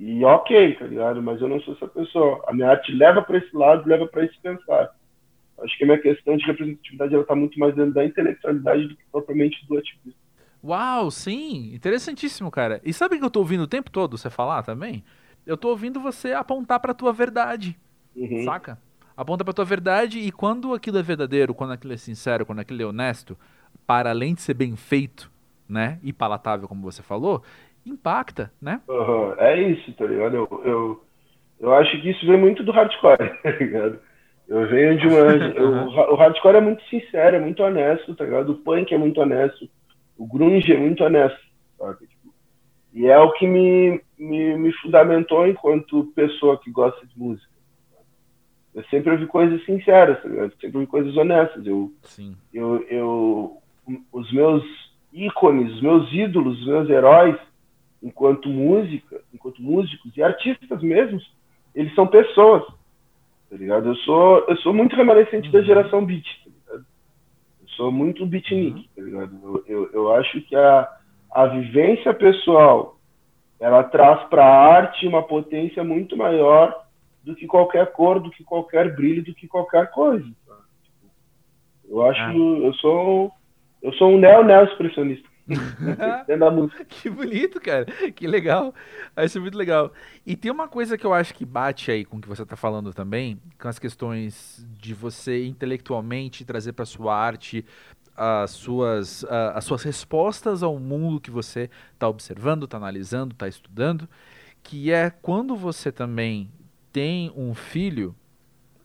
e ok, tá ligado? Mas eu não sou essa pessoa. A minha arte leva para esse lado, leva para esse pensar. Acho que a minha questão de representatividade ela tá muito mais dentro da intelectualidade do que propriamente do ativismo. Uau, sim, interessantíssimo, cara. E sabe que eu tô ouvindo o tempo todo você falar também? Eu tô ouvindo você apontar para tua verdade. Uhum. Saca? Aponta para tua verdade e quando aquilo é verdadeiro, quando aquilo é sincero, quando aquilo é honesto, para além de ser bem feito, né, e palatável como você falou, impacta, né? Uhum, é isso, tá ligado? Eu, eu, eu acho que isso vem muito do hardcore, tá ligado? Eu venho de uma. eu, o hardcore é muito sincero, é muito honesto, tá ligado? O punk é muito honesto, o grunge é muito honesto, sabe? Tipo, e é o que me, me, me fundamentou enquanto pessoa que gosta de música. Eu sempre ouvi coisas sinceras, tá ligado? Eu sempre ouvi coisas honestas. Eu, Sim. Eu, eu, os meus ícones, os meus ídolos, os meus heróis, enquanto música, enquanto músicos e artistas mesmos, eles são pessoas, tá ligado? Eu sou, eu sou muito remanescente uhum. da geração beat, tá ligado? Eu sou muito beatnik, uhum. tá ligado? Eu, eu, eu, acho que a, a vivência pessoal ela traz para a arte uma potência muito maior do que qualquer cor, do que qualquer brilho, do que qualquer coisa. Eu acho, ah. eu sou, eu sou um neo neo expressionista. que bonito, cara. Que legal. Isso é muito legal. E tem uma coisa que eu acho que bate aí com o que você está falando também, com as questões de você intelectualmente trazer para sua arte as suas, as suas respostas ao mundo que você está observando, está analisando, está estudando, que é quando você também tem um filho,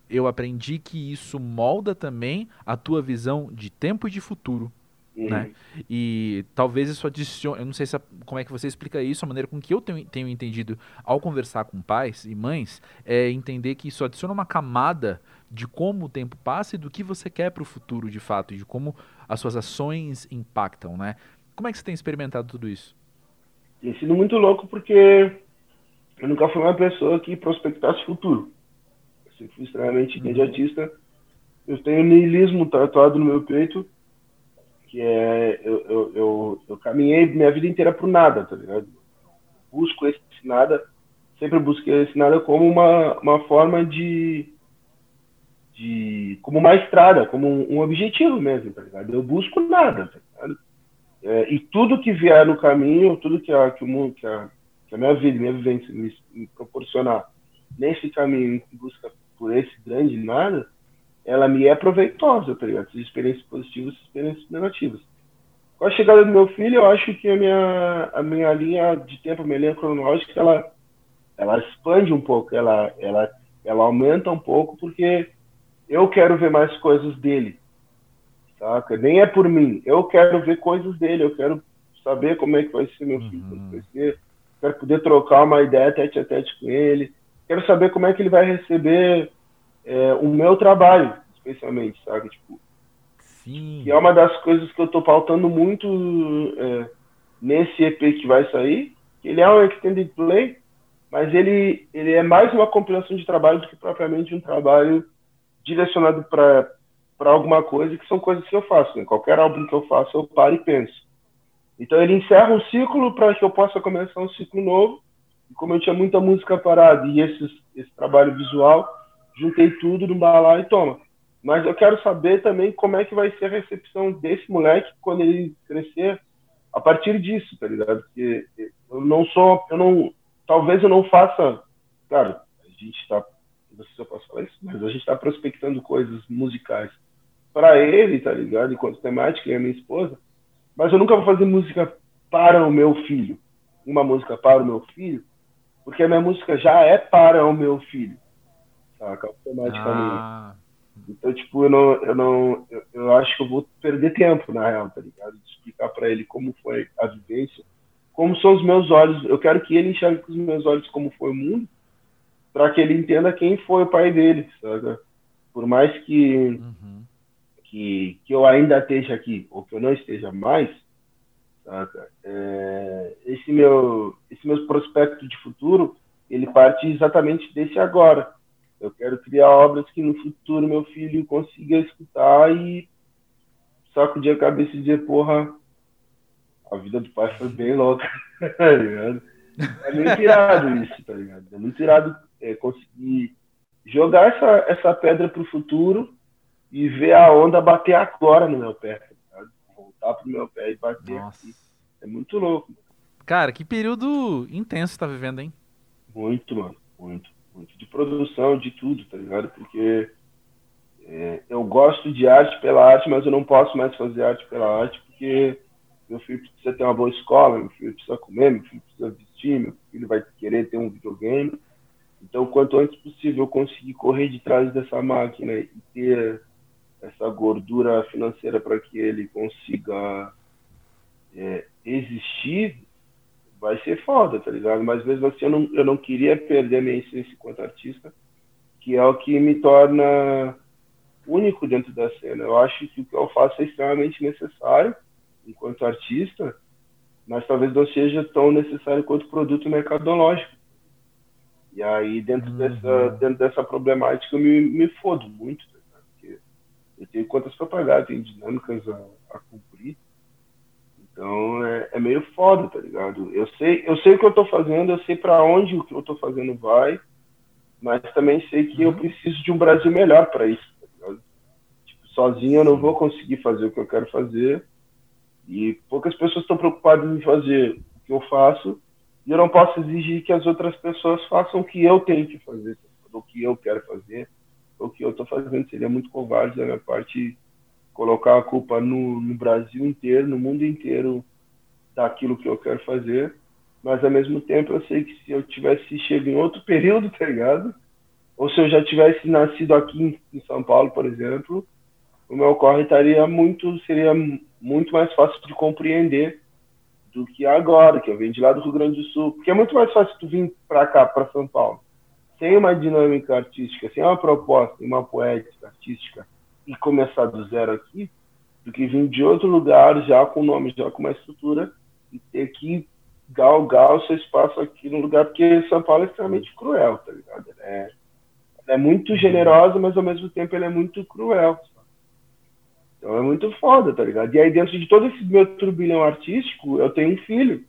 eu aprendi que isso molda também a tua visão de tempo e de futuro. Uhum. Né? E talvez isso adicione. Eu não sei se, como é que você explica isso, a maneira com que eu tenho, tenho entendido ao conversar com pais e mães, é entender que isso adiciona uma camada de como o tempo passa e do que você quer para o futuro de fato, e de como as suas ações impactam, né? Como é que você tem experimentado tudo isso? Tem sido muito louco porque eu nunca fui uma pessoa que prospectasse futuro. Eu sempre fui extremamente uhum. imediatista. Eu tenho niilismo tatuado no meu peito que é eu, eu, eu, eu caminhei minha vida inteira pro nada, tá ligado? Busco esse nada, sempre busquei esse nada como uma, uma forma de, de como uma estrada, como um, um objetivo mesmo, tá ligado? Eu busco nada, tá ligado? É, e tudo que vier no caminho, tudo que a, que o mundo, que a, que a minha vida, minha vivência me, me proporcionar nesse caminho em busca por esse grande nada, ela me é proveitosa, tá ligado? Seja experiências positivas, experiências negativas. Com a chegada do meu filho, eu acho que a minha, a minha linha de tempo, a minha linha cronológica, ela, ela expande um pouco, ela, ela, ela aumenta um pouco, porque eu quero ver mais coisas dele, saca? Nem é por mim, eu quero ver coisas dele, eu quero saber como é que vai ser meu filho uhum. vai ser, quero poder trocar uma ideia tete a tete com ele, quero saber como é que ele vai receber é, o meu trabalho, especialmente, sabe? Tipo, Sim. Que é uma das coisas que eu tô pautando muito é, nesse EP que vai sair. Ele é um extended play, mas ele, ele é mais uma compilação de trabalho do que propriamente um trabalho direcionado para alguma coisa que são coisas que eu faço. Né? Qualquer álbum que eu faço, eu paro e penso. Então ele encerra um ciclo para que eu possa começar um ciclo novo. E como eu tinha muita música parada e esses, esse trabalho visual, juntei tudo no balai e toma. Mas eu quero saber também como é que vai ser a recepção desse moleque quando ele crescer a partir disso, tá ligado? Porque eu não sou, eu não, talvez eu não faça, cara, a gente está, não sei se eu posso falar isso, mas a gente está prospectando coisas musicais para ele, tá ligado? Enquanto temática e a minha esposa, mas eu nunca vou fazer música para o meu filho, uma música para o meu filho, porque a minha música já é para o meu filho saca? Automaticamente. Ah. Então, tipo, eu não, eu não, eu, eu, acho que eu vou perder tempo, na real, tá ligado? De explicar para ele como foi a vivência, como são os meus olhos. Eu quero que ele enxergue com os meus olhos como foi o mundo, para que ele entenda quem foi o pai dele, saca? Por mais que, uhum. que, que eu ainda esteja aqui, ou que eu não esteja mais, saca? É, esse, meu, esse meu prospecto de futuro, ele parte exatamente desse agora eu quero criar obras que no futuro meu filho consiga escutar e sacudir a cabeça e dizer, porra, a vida do pai foi bem louca, tá ligado? É muito irado isso, tá ligado? É muito irado é, conseguir jogar essa, essa pedra pro futuro e ver a onda bater agora no meu pé, tá ligado? Voltar pro meu pé e bater Nossa. aqui. É muito louco. Cara, que período intenso você tá vivendo, hein? Muito, mano. Muito muito de produção, de tudo, tá ligado? Porque é, eu gosto de arte pela arte, mas eu não posso mais fazer arte pela arte porque meu filho precisa ter uma boa escola, meu filho precisa comer, meu filho precisa vestir, meu filho vai querer ter um videogame. Então, quanto antes possível eu conseguir correr de trás dessa máquina e ter essa gordura financeira para que ele consiga é, existir, vai ser foda, tá ligado? Mas mesmo assim eu não, eu não queria perder a minha essência enquanto artista, que é o que me torna único dentro da cena. Eu acho que o que eu faço é extremamente necessário enquanto artista, mas talvez não seja tão necessário quanto produto mercadológico. E aí, dentro, uhum. dessa, dentro dessa problemática, eu me, me fodo muito, tá porque eu tenho contas para pagar, tenho dinâmicas a, a cumprir. Então é, é, meio foda, tá ligado? Eu sei, eu sei o que eu tô fazendo, eu sei para onde o que eu tô fazendo vai, mas também sei que uhum. eu preciso de um Brasil melhor para isso, tá ligado? Tipo, sozinho eu não vou conseguir fazer o que eu quero fazer. E poucas pessoas estão preocupadas em fazer o que eu faço, e eu não posso exigir que as outras pessoas façam o que eu tenho que fazer, o que eu quero fazer, o que eu estou fazendo. Seria muito covarde da minha parte colocar a culpa no, no, Brasil inteiro, no mundo inteiro, daquilo que eu quero fazer. Mas ao mesmo tempo eu sei que se eu tivesse chegado em outro período, tá ligado? Ou se eu já tivesse nascido aqui em, São Paulo, por exemplo, o meu corre estaria muito, seria muito mais fácil de compreender do que agora, que eu venho de lá do Rio Grande do Sul. Porque é muito mais fácil tu vir para cá, para São Paulo, sem uma dinâmica artística, sem uma proposta, uma poética artística, e começar do zero aqui, do que vir de outro lugar, já com nome, já com uma estrutura, e ter que galgar o seu espaço aqui no lugar, porque São Paulo é extremamente cruel, tá ligado? Ela é, ela é muito generosa, mas ao mesmo tempo ela é muito cruel. Então é muito foda, tá ligado? E aí dentro de todo esse meu turbilhão artístico, eu tenho um filho.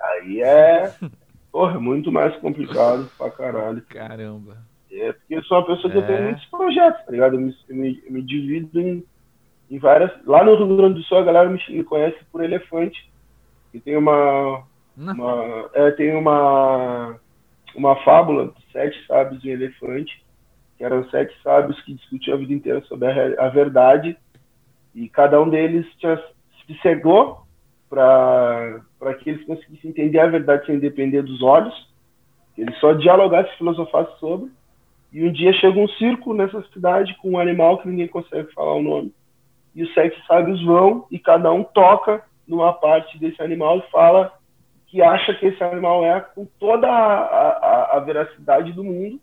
Aí é, porra, muito mais complicado pra caralho. Caramba. É porque eu sou uma pessoa que é. eu tenho é. muitos projetos, tá ligado? Eu me, eu me, eu me divido em, em, várias. Lá no Rio Grande do Sul a galera me, me conhece por elefante. E tem uma. uma é, tem uma. Uma fábula, Sete Sábios de Elefante, que eram sete sábios que discutiam a vida inteira sobre a, a verdade. E cada um deles tinha, se cegou para que eles conseguissem entender a verdade sem depender dos olhos. Eles só dialogassem e filosofassem sobre. E um dia chega um circo nessa cidade com um animal que ninguém consegue falar o nome. E os sete sábios vão e cada um toca numa parte desse animal e fala que acha que esse animal é com toda a, a, a veracidade do mundo.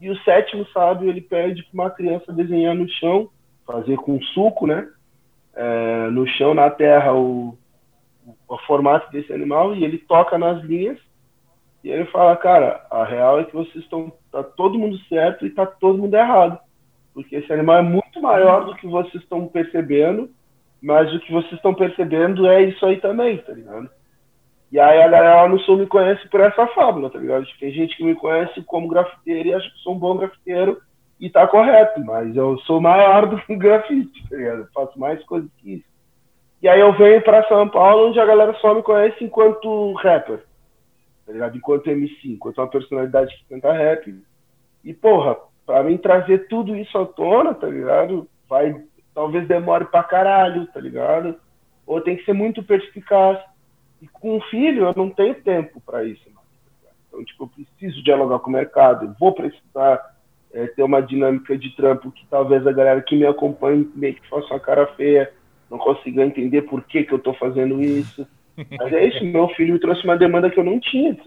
E o sétimo sábio ele pede para uma criança desenhar no chão, fazer com suco, né? É, no chão, na terra, o, o formato desse animal e ele toca nas linhas e ele fala, cara, a real é que vocês estão, tá todo mundo certo e tá todo mundo errado. Porque esse animal é muito maior do que vocês estão percebendo, mas o que vocês estão percebendo é isso aí também, tá ligado? E aí a galera no sul me conhece por essa fábula, tá ligado? Tem gente que me conhece como grafiteiro e acha que sou um bom grafiteiro e tá correto, mas eu sou maior do que grafite, tá ligado? Eu faço mais coisas que isso. E aí eu venho para São Paulo, onde a galera só me conhece enquanto rapper tá ligado? Enquanto MC, enquanto uma personalidade que canta rap. E, porra, pra mim trazer tudo isso à tona, tá ligado? Vai, talvez demore pra caralho, tá ligado? Ou tem que ser muito perspicaz. E com um filho, eu não tenho tempo para isso. Tá então, tipo, eu preciso dialogar com o mercado, eu vou precisar é, ter uma dinâmica de trampo que talvez a galera que me acompanhe meio que faça uma cara feia, não consiga entender por que, que eu tô fazendo isso. Mas é isso, meu filho me trouxe uma demanda que eu não tinha, tá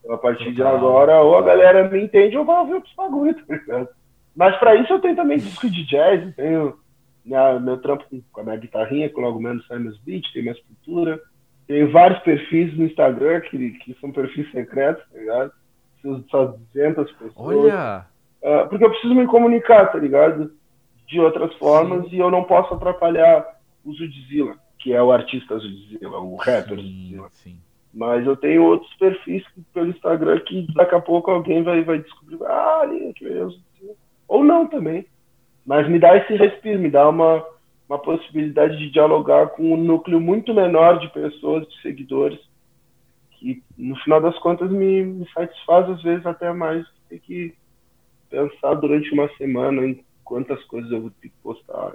Então, a partir de agora, ou a galera me entende ou vai ouvir outros bagulho, tá ligado? Mas pra isso eu tenho também disco de jazz, tenho minha, meu trampo com a minha guitarrinha, que logo menos sai meus beats, tem minha escultura. Tenho vários perfis no Instagram que, que são perfis secretos, tá ligado? Só 200 pessoas. Olha! Uh, porque eu preciso me comunicar, tá ligado? De outras formas Sim. e eu não posso atrapalhar o Zudzilla que é o artista Zudzilla, o rapper Zudzilla. Mas eu tenho outros perfis pelo Instagram que daqui a pouco alguém vai, vai descobrir, ah, ali, que é Ou não também. Mas me dá esse respiro, me dá uma, uma possibilidade de dialogar com um núcleo muito menor de pessoas, de seguidores, que no final das contas me, me satisfaz às vezes até mais ter que pensar durante uma semana em quantas coisas eu vou ter que postar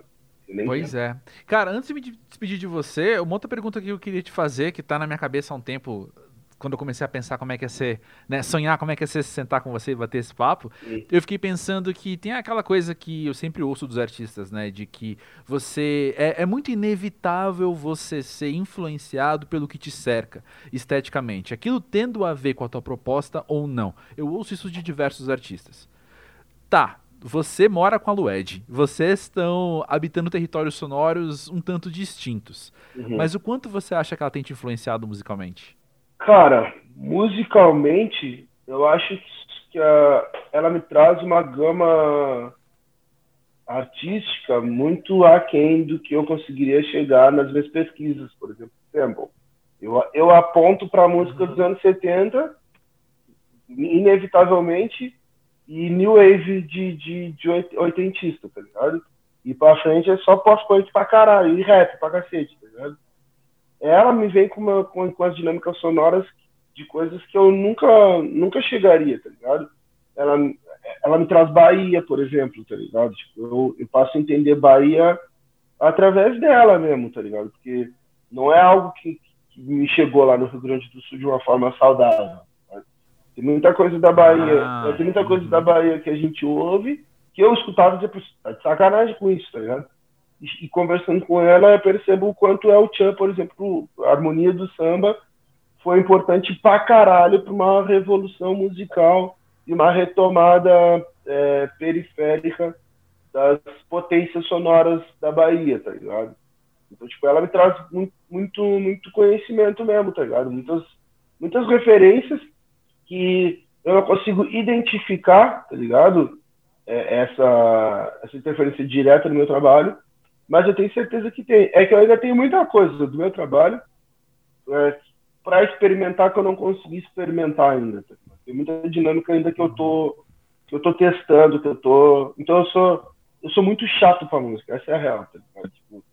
pois é. Cara, antes de me despedir de você, uma outra pergunta que eu queria te fazer, que tá na minha cabeça há um tempo, quando eu comecei a pensar como é que ia ser, né, sonhar como é que ia ser se sentar com você e bater esse papo, Sim. eu fiquei pensando que tem aquela coisa que eu sempre ouço dos artistas, né, de que você é, é muito inevitável você ser influenciado pelo que te cerca esteticamente, aquilo tendo a ver com a tua proposta ou não. Eu ouço isso de diversos artistas. Tá, você mora com a Lued. Vocês estão habitando territórios sonoros um tanto distintos. Uhum. Mas o quanto você acha que ela tem te influenciado musicalmente? Cara, musicalmente, eu acho que a, ela me traz uma gama artística muito aquém do que eu conseguiria chegar nas minhas pesquisas, por exemplo, sample. Eu, eu aponto para a música dos anos 70, inevitavelmente, e new wave de, de, de oitentista, tá ligado? E pra frente é só pós-punk pra caralho, e rap pra cacete, tá ligado? Ela me vem com, uma, com, com as dinâmicas sonoras de coisas que eu nunca, nunca chegaria, tá ligado? Ela, ela me traz Bahia, por exemplo, tá ligado? Tipo, eu, eu passo a entender Bahia através dela mesmo, tá ligado? Porque não é algo que, que me chegou lá no Rio Grande do Sul de uma forma saudável. Tem muita coisa da Bahia, ah, tem muita coisa da Bahia que a gente ouve que eu escutava dizer, tá de sacanagem com isso, tá ligado? E, e, conversando com ela, eu percebo o quanto é o Chan, por exemplo, a harmonia do samba foi importante pra caralho pra uma revolução musical e uma retomada é, periférica das potências sonoras da Bahia, tá ligado? Então, tipo, ela me traz muito, muito, muito conhecimento mesmo, tá ligado? Muitas, muitas referências que eu não consigo identificar, tá ligado? É, essa, essa interferência direta no meu trabalho, mas eu tenho certeza que tem. É que eu ainda tenho muita coisa do meu trabalho é, para experimentar que eu não consegui experimentar ainda. Tá? Tem muita dinâmica ainda que eu tô que eu tô testando, que eu tô. Então eu sou eu sou muito chato para música. Essa é a real. Tá? Tipo,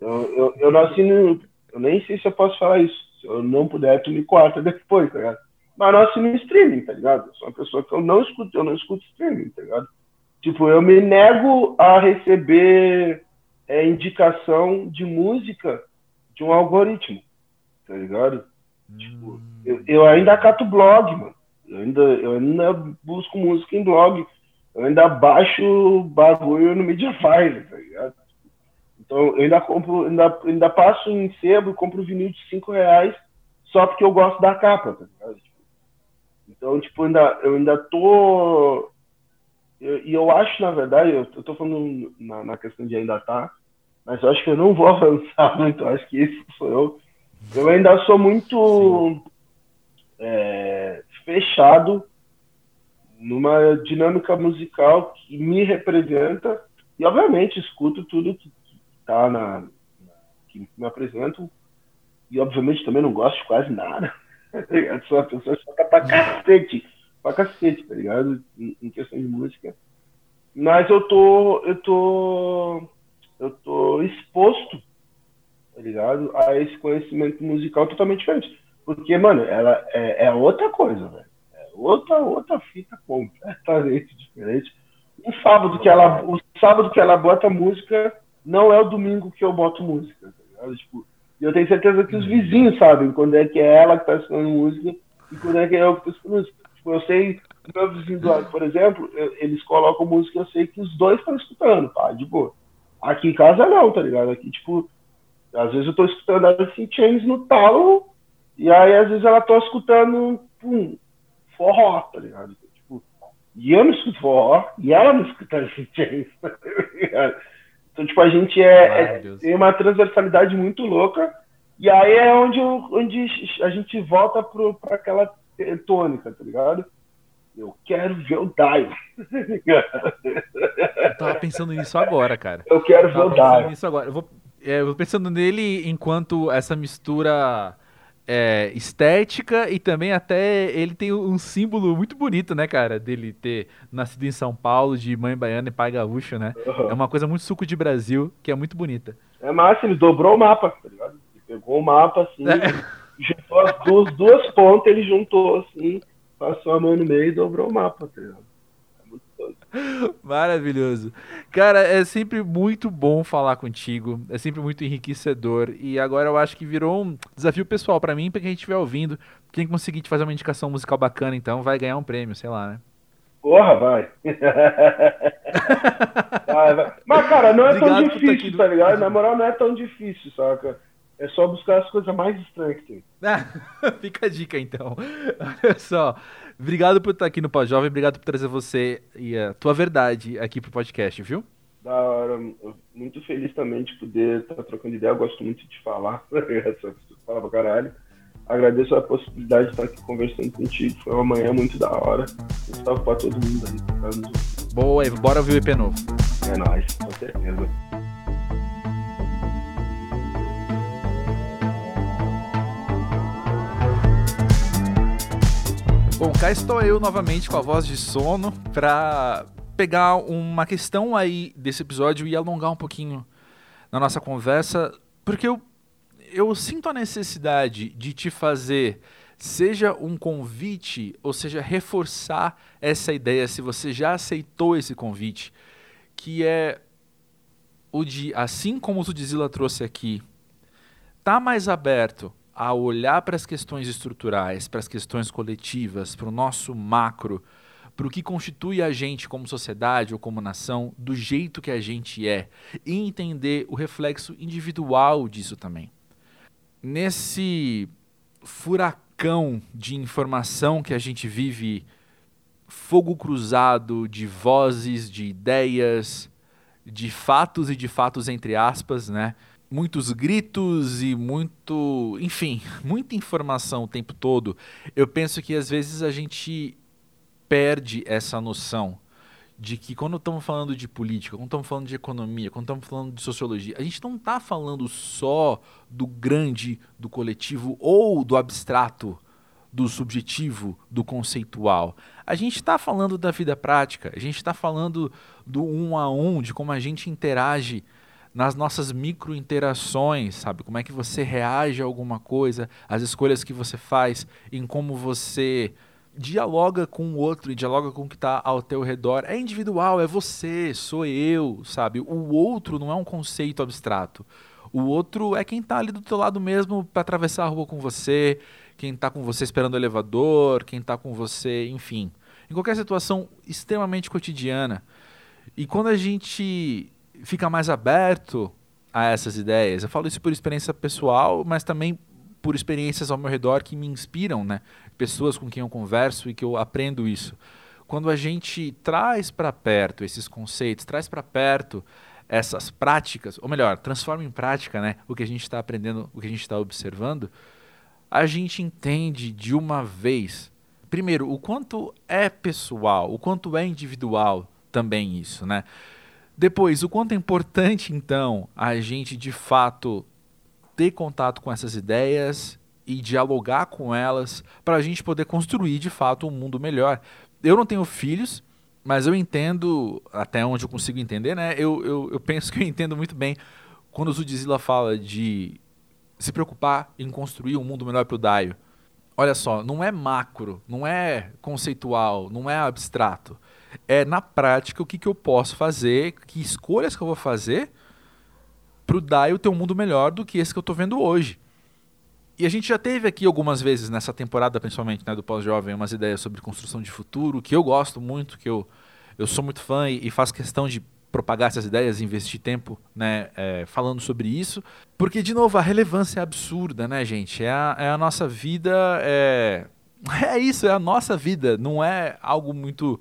eu, eu, eu nasci no, eu nem sei se eu posso falar isso. Se eu não puder, tu me corta depois, tá ligado? Mas eu nasci no streaming, tá ligado? Eu sou uma pessoa que eu não escuto, eu não escuto streaming, tá ligado? Tipo, eu me nego a receber é, indicação de música de um algoritmo, tá ligado? Tipo, eu, eu, ainda cato blog, mano. Eu ainda, eu ainda busco música em blog. Eu ainda baixo bagulho no Mediafire, tá ligado? Então, eu ainda compro, ainda, ainda passo em sebo e compro vinil de 5 reais só porque eu gosto da capa, tá ligado? Então, tipo, ainda, eu ainda tô e eu acho, na verdade, eu, estou falando na, na, questão de ainda tá, mas eu acho que eu não vou avançar muito, eu acho que esse sou eu. Eu ainda sou muito é, fechado numa dinâmica musical que me representa e, obviamente, escuto tudo que está na, na, que me apresentam e, obviamente, também não gosto de quase nada. Eu sou uma pessoa que pra cacete pra cacete, tá ligado? Em, em questão de música. Mas eu tô. Eu tô. Eu tô exposto, tá ligado? A esse conhecimento musical totalmente diferente. Porque, mano, ela é, é outra coisa, velho. É outra, outra fita completamente diferente. O sábado que ela. O sábado que ela bota música não é o domingo que eu boto música, tá ligado? Tipo, eu tenho certeza que os vizinhos sabem quando é que é ela que tá escutando música e quando é que é eu que tô escutando música. Tipo, eu sei, meu vizinho do lado, por exemplo, eles colocam música, eu sei que os dois estão escutando, pá, de boa. Aqui em casa não, tá ligado? Aqui, tipo, às vezes eu tô escutando Alice Chains no talo, e aí às vezes ela tô escutando, pum, forró, tá ligado? Tipo, e eu não escuto forró, e ela não escuta Alice Chains, tá? Então, tipo, a gente é, é tem uma transversalidade muito louca, e aí é onde, onde a gente volta para aquela tônica, tá ligado? Eu quero ver o Dio. Eu tava pensando nisso agora, cara. Eu quero eu ver o Dio. Nisso agora. Eu vou, é, eu vou pensando nele enquanto essa mistura é, estética e também até ele tem um símbolo muito bonito, né, cara? Dele ter nascido em São Paulo, de mãe baiana e pai gaúcho, né? Uhum. É uma coisa muito suco de Brasil, que é muito bonita. É massa, ele dobrou o mapa, tá ligado? Ele pegou o mapa assim. É juntou as duas, duas pontas, ele juntou assim, passou a mão no meio e dobrou o mapa, tá é Maravilhoso. Cara, é sempre muito bom falar contigo. É sempre muito enriquecedor. E agora eu acho que virou um desafio pessoal para mim, pra quem estiver ouvindo. Quem conseguir te fazer uma indicação musical bacana, então, vai ganhar um prêmio, sei lá, né? Porra, vai. vai, vai. Mas, cara, não é Obrigado tão difícil, tá ligado? Na moral, não é tão difícil, saca? É só buscar as coisas mais estranhas que tem. fica a dica então. Olha só. Obrigado por estar aqui no Pós Jovem, obrigado por trazer você e a tua verdade aqui pro podcast, viu? Da hora, muito feliz também de poder estar trocando ideia, eu gosto muito de falar, fala pra caralho. Agradeço a possibilidade de estar aqui conversando contigo, foi uma manhã muito da hora. Um salve pra todo mundo aí. Boa, bora ouvir o EP novo. É nóis, com certeza. Bom, cá estou eu novamente com a voz de sono para pegar uma questão aí desse episódio e alongar um pouquinho na nossa conversa, porque eu, eu sinto a necessidade de te fazer, seja um convite, ou seja, reforçar essa ideia, se você já aceitou esse convite, que é o de, assim como o Zudzilla trouxe aqui, tá mais aberto a olhar para as questões estruturais, para as questões coletivas, para o nosso macro, para o que constitui a gente como sociedade ou como nação, do jeito que a gente é, e entender o reflexo individual disso também. Nesse furacão de informação que a gente vive, fogo cruzado de vozes, de ideias, de fatos e de fatos entre aspas, né? Muitos gritos e muito, enfim, muita informação o tempo todo, eu penso que às vezes a gente perde essa noção de que quando estamos falando de política, quando estamos falando de economia, quando estamos falando de sociologia, a gente não está falando só do grande, do coletivo ou do abstrato, do subjetivo, do conceitual. A gente está falando da vida prática, a gente está falando do um a um, de como a gente interage nas nossas micro interações, sabe? Como é que você reage a alguma coisa, as escolhas que você faz, em como você dialoga com o outro e dialoga com o que está ao teu redor. É individual, é você, sou eu, sabe? O outro não é um conceito abstrato. O outro é quem está ali do teu lado mesmo para atravessar a rua com você, quem está com você esperando o elevador, quem está com você, enfim. Em qualquer situação extremamente cotidiana. E quando a gente fica mais aberto a essas ideias. Eu falo isso por experiência pessoal, mas também por experiências ao meu redor que me inspiram, né? Pessoas com quem eu converso e que eu aprendo isso. Quando a gente traz para perto esses conceitos, traz para perto essas práticas, ou melhor, transforma em prática, né? O que a gente está aprendendo, o que a gente está observando, a gente entende de uma vez, primeiro, o quanto é pessoal, o quanto é individual também isso, né? Depois, o quanto é importante, então, a gente de fato ter contato com essas ideias e dialogar com elas para a gente poder construir de fato um mundo melhor. Eu não tenho filhos, mas eu entendo, até onde eu consigo entender, né? Eu, eu, eu penso que eu entendo muito bem quando o Zudzilla fala de se preocupar em construir um mundo melhor para o Daio. Olha só, não é macro, não é conceitual, não é abstrato é na prática o que, que eu posso fazer, que escolhas que eu vou fazer para o DAIO ter um mundo melhor do que esse que eu estou vendo hoje. E a gente já teve aqui algumas vezes nessa temporada, principalmente né, do pós-jovem, umas ideias sobre construção de futuro, que eu gosto muito, que eu, eu sou muito fã e, e faço questão de propagar essas ideias, investir tempo né, é, falando sobre isso. Porque, de novo, a relevância é absurda, né, gente? É a, é a nossa vida. É, é isso, é a nossa vida. Não é algo muito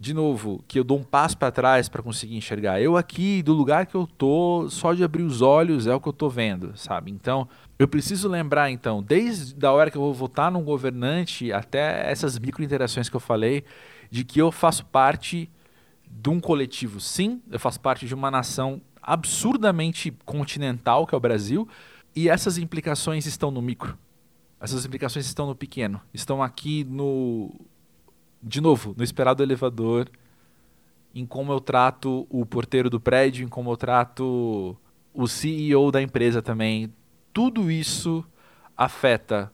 de novo, que eu dou um passo para trás para conseguir enxergar. Eu aqui, do lugar que eu tô, só de abrir os olhos é o que eu tô vendo, sabe? Então, eu preciso lembrar, então, desde a hora que eu vou votar num governante até essas micro interações que eu falei, de que eu faço parte de um coletivo. Sim, eu faço parte de uma nação absurdamente continental, que é o Brasil, e essas implicações estão no micro. Essas implicações estão no pequeno, estão aqui no de novo, no esperado elevador, em como eu trato o porteiro do prédio, em como eu trato o CEO da empresa também. Tudo isso afeta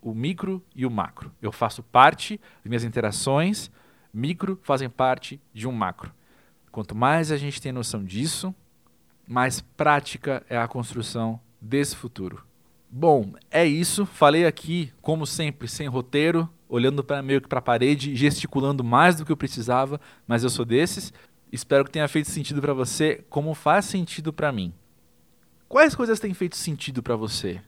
o micro e o macro. Eu faço parte, minhas interações micro fazem parte de um macro. Quanto mais a gente tem noção disso, mais prática é a construção desse futuro. Bom, é isso. Falei aqui, como sempre, sem roteiro, olhando para meio que para a parede, gesticulando mais do que eu precisava, mas eu sou desses. Espero que tenha feito sentido para você, como faz sentido para mim. Quais coisas têm feito sentido para você?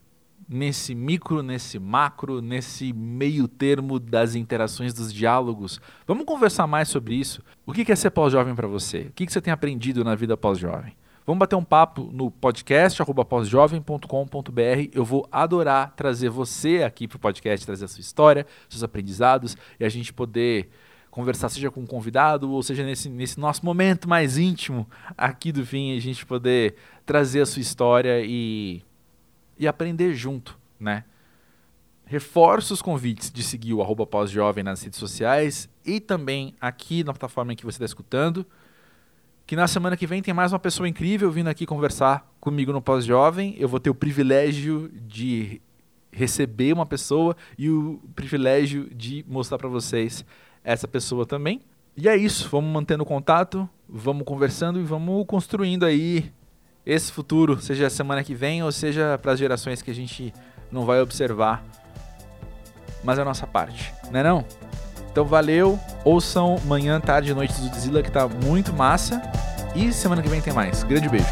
Nesse micro, nesse macro, nesse meio termo das interações, dos diálogos. Vamos conversar mais sobre isso. O que é ser pós-jovem para você? O que você tem aprendido na vida pós-jovem? Vamos bater um papo no podcast pós-jovem.com.br. Eu vou adorar trazer você aqui para o podcast, trazer a sua história, seus aprendizados e a gente poder conversar, seja com um convidado, ou seja nesse, nesse nosso momento mais íntimo aqui do fim, a gente poder trazer a sua história e, e aprender junto, né? Reforço os convites de seguir o arroba pós-jovem nas redes sociais e também aqui na plataforma em que você está escutando. Que na semana que vem tem mais uma pessoa incrível vindo aqui conversar comigo no Pós-Jovem. Eu vou ter o privilégio de receber uma pessoa e o privilégio de mostrar para vocês essa pessoa também. E é isso, vamos mantendo contato, vamos conversando e vamos construindo aí esse futuro, seja semana que vem ou seja para as gerações que a gente não vai observar. Mas é a nossa parte, né não, não? Então valeu, ouçam manhã, tarde e noite do Zilla que tá muito massa. E semana que vem tem mais. Grande beijo.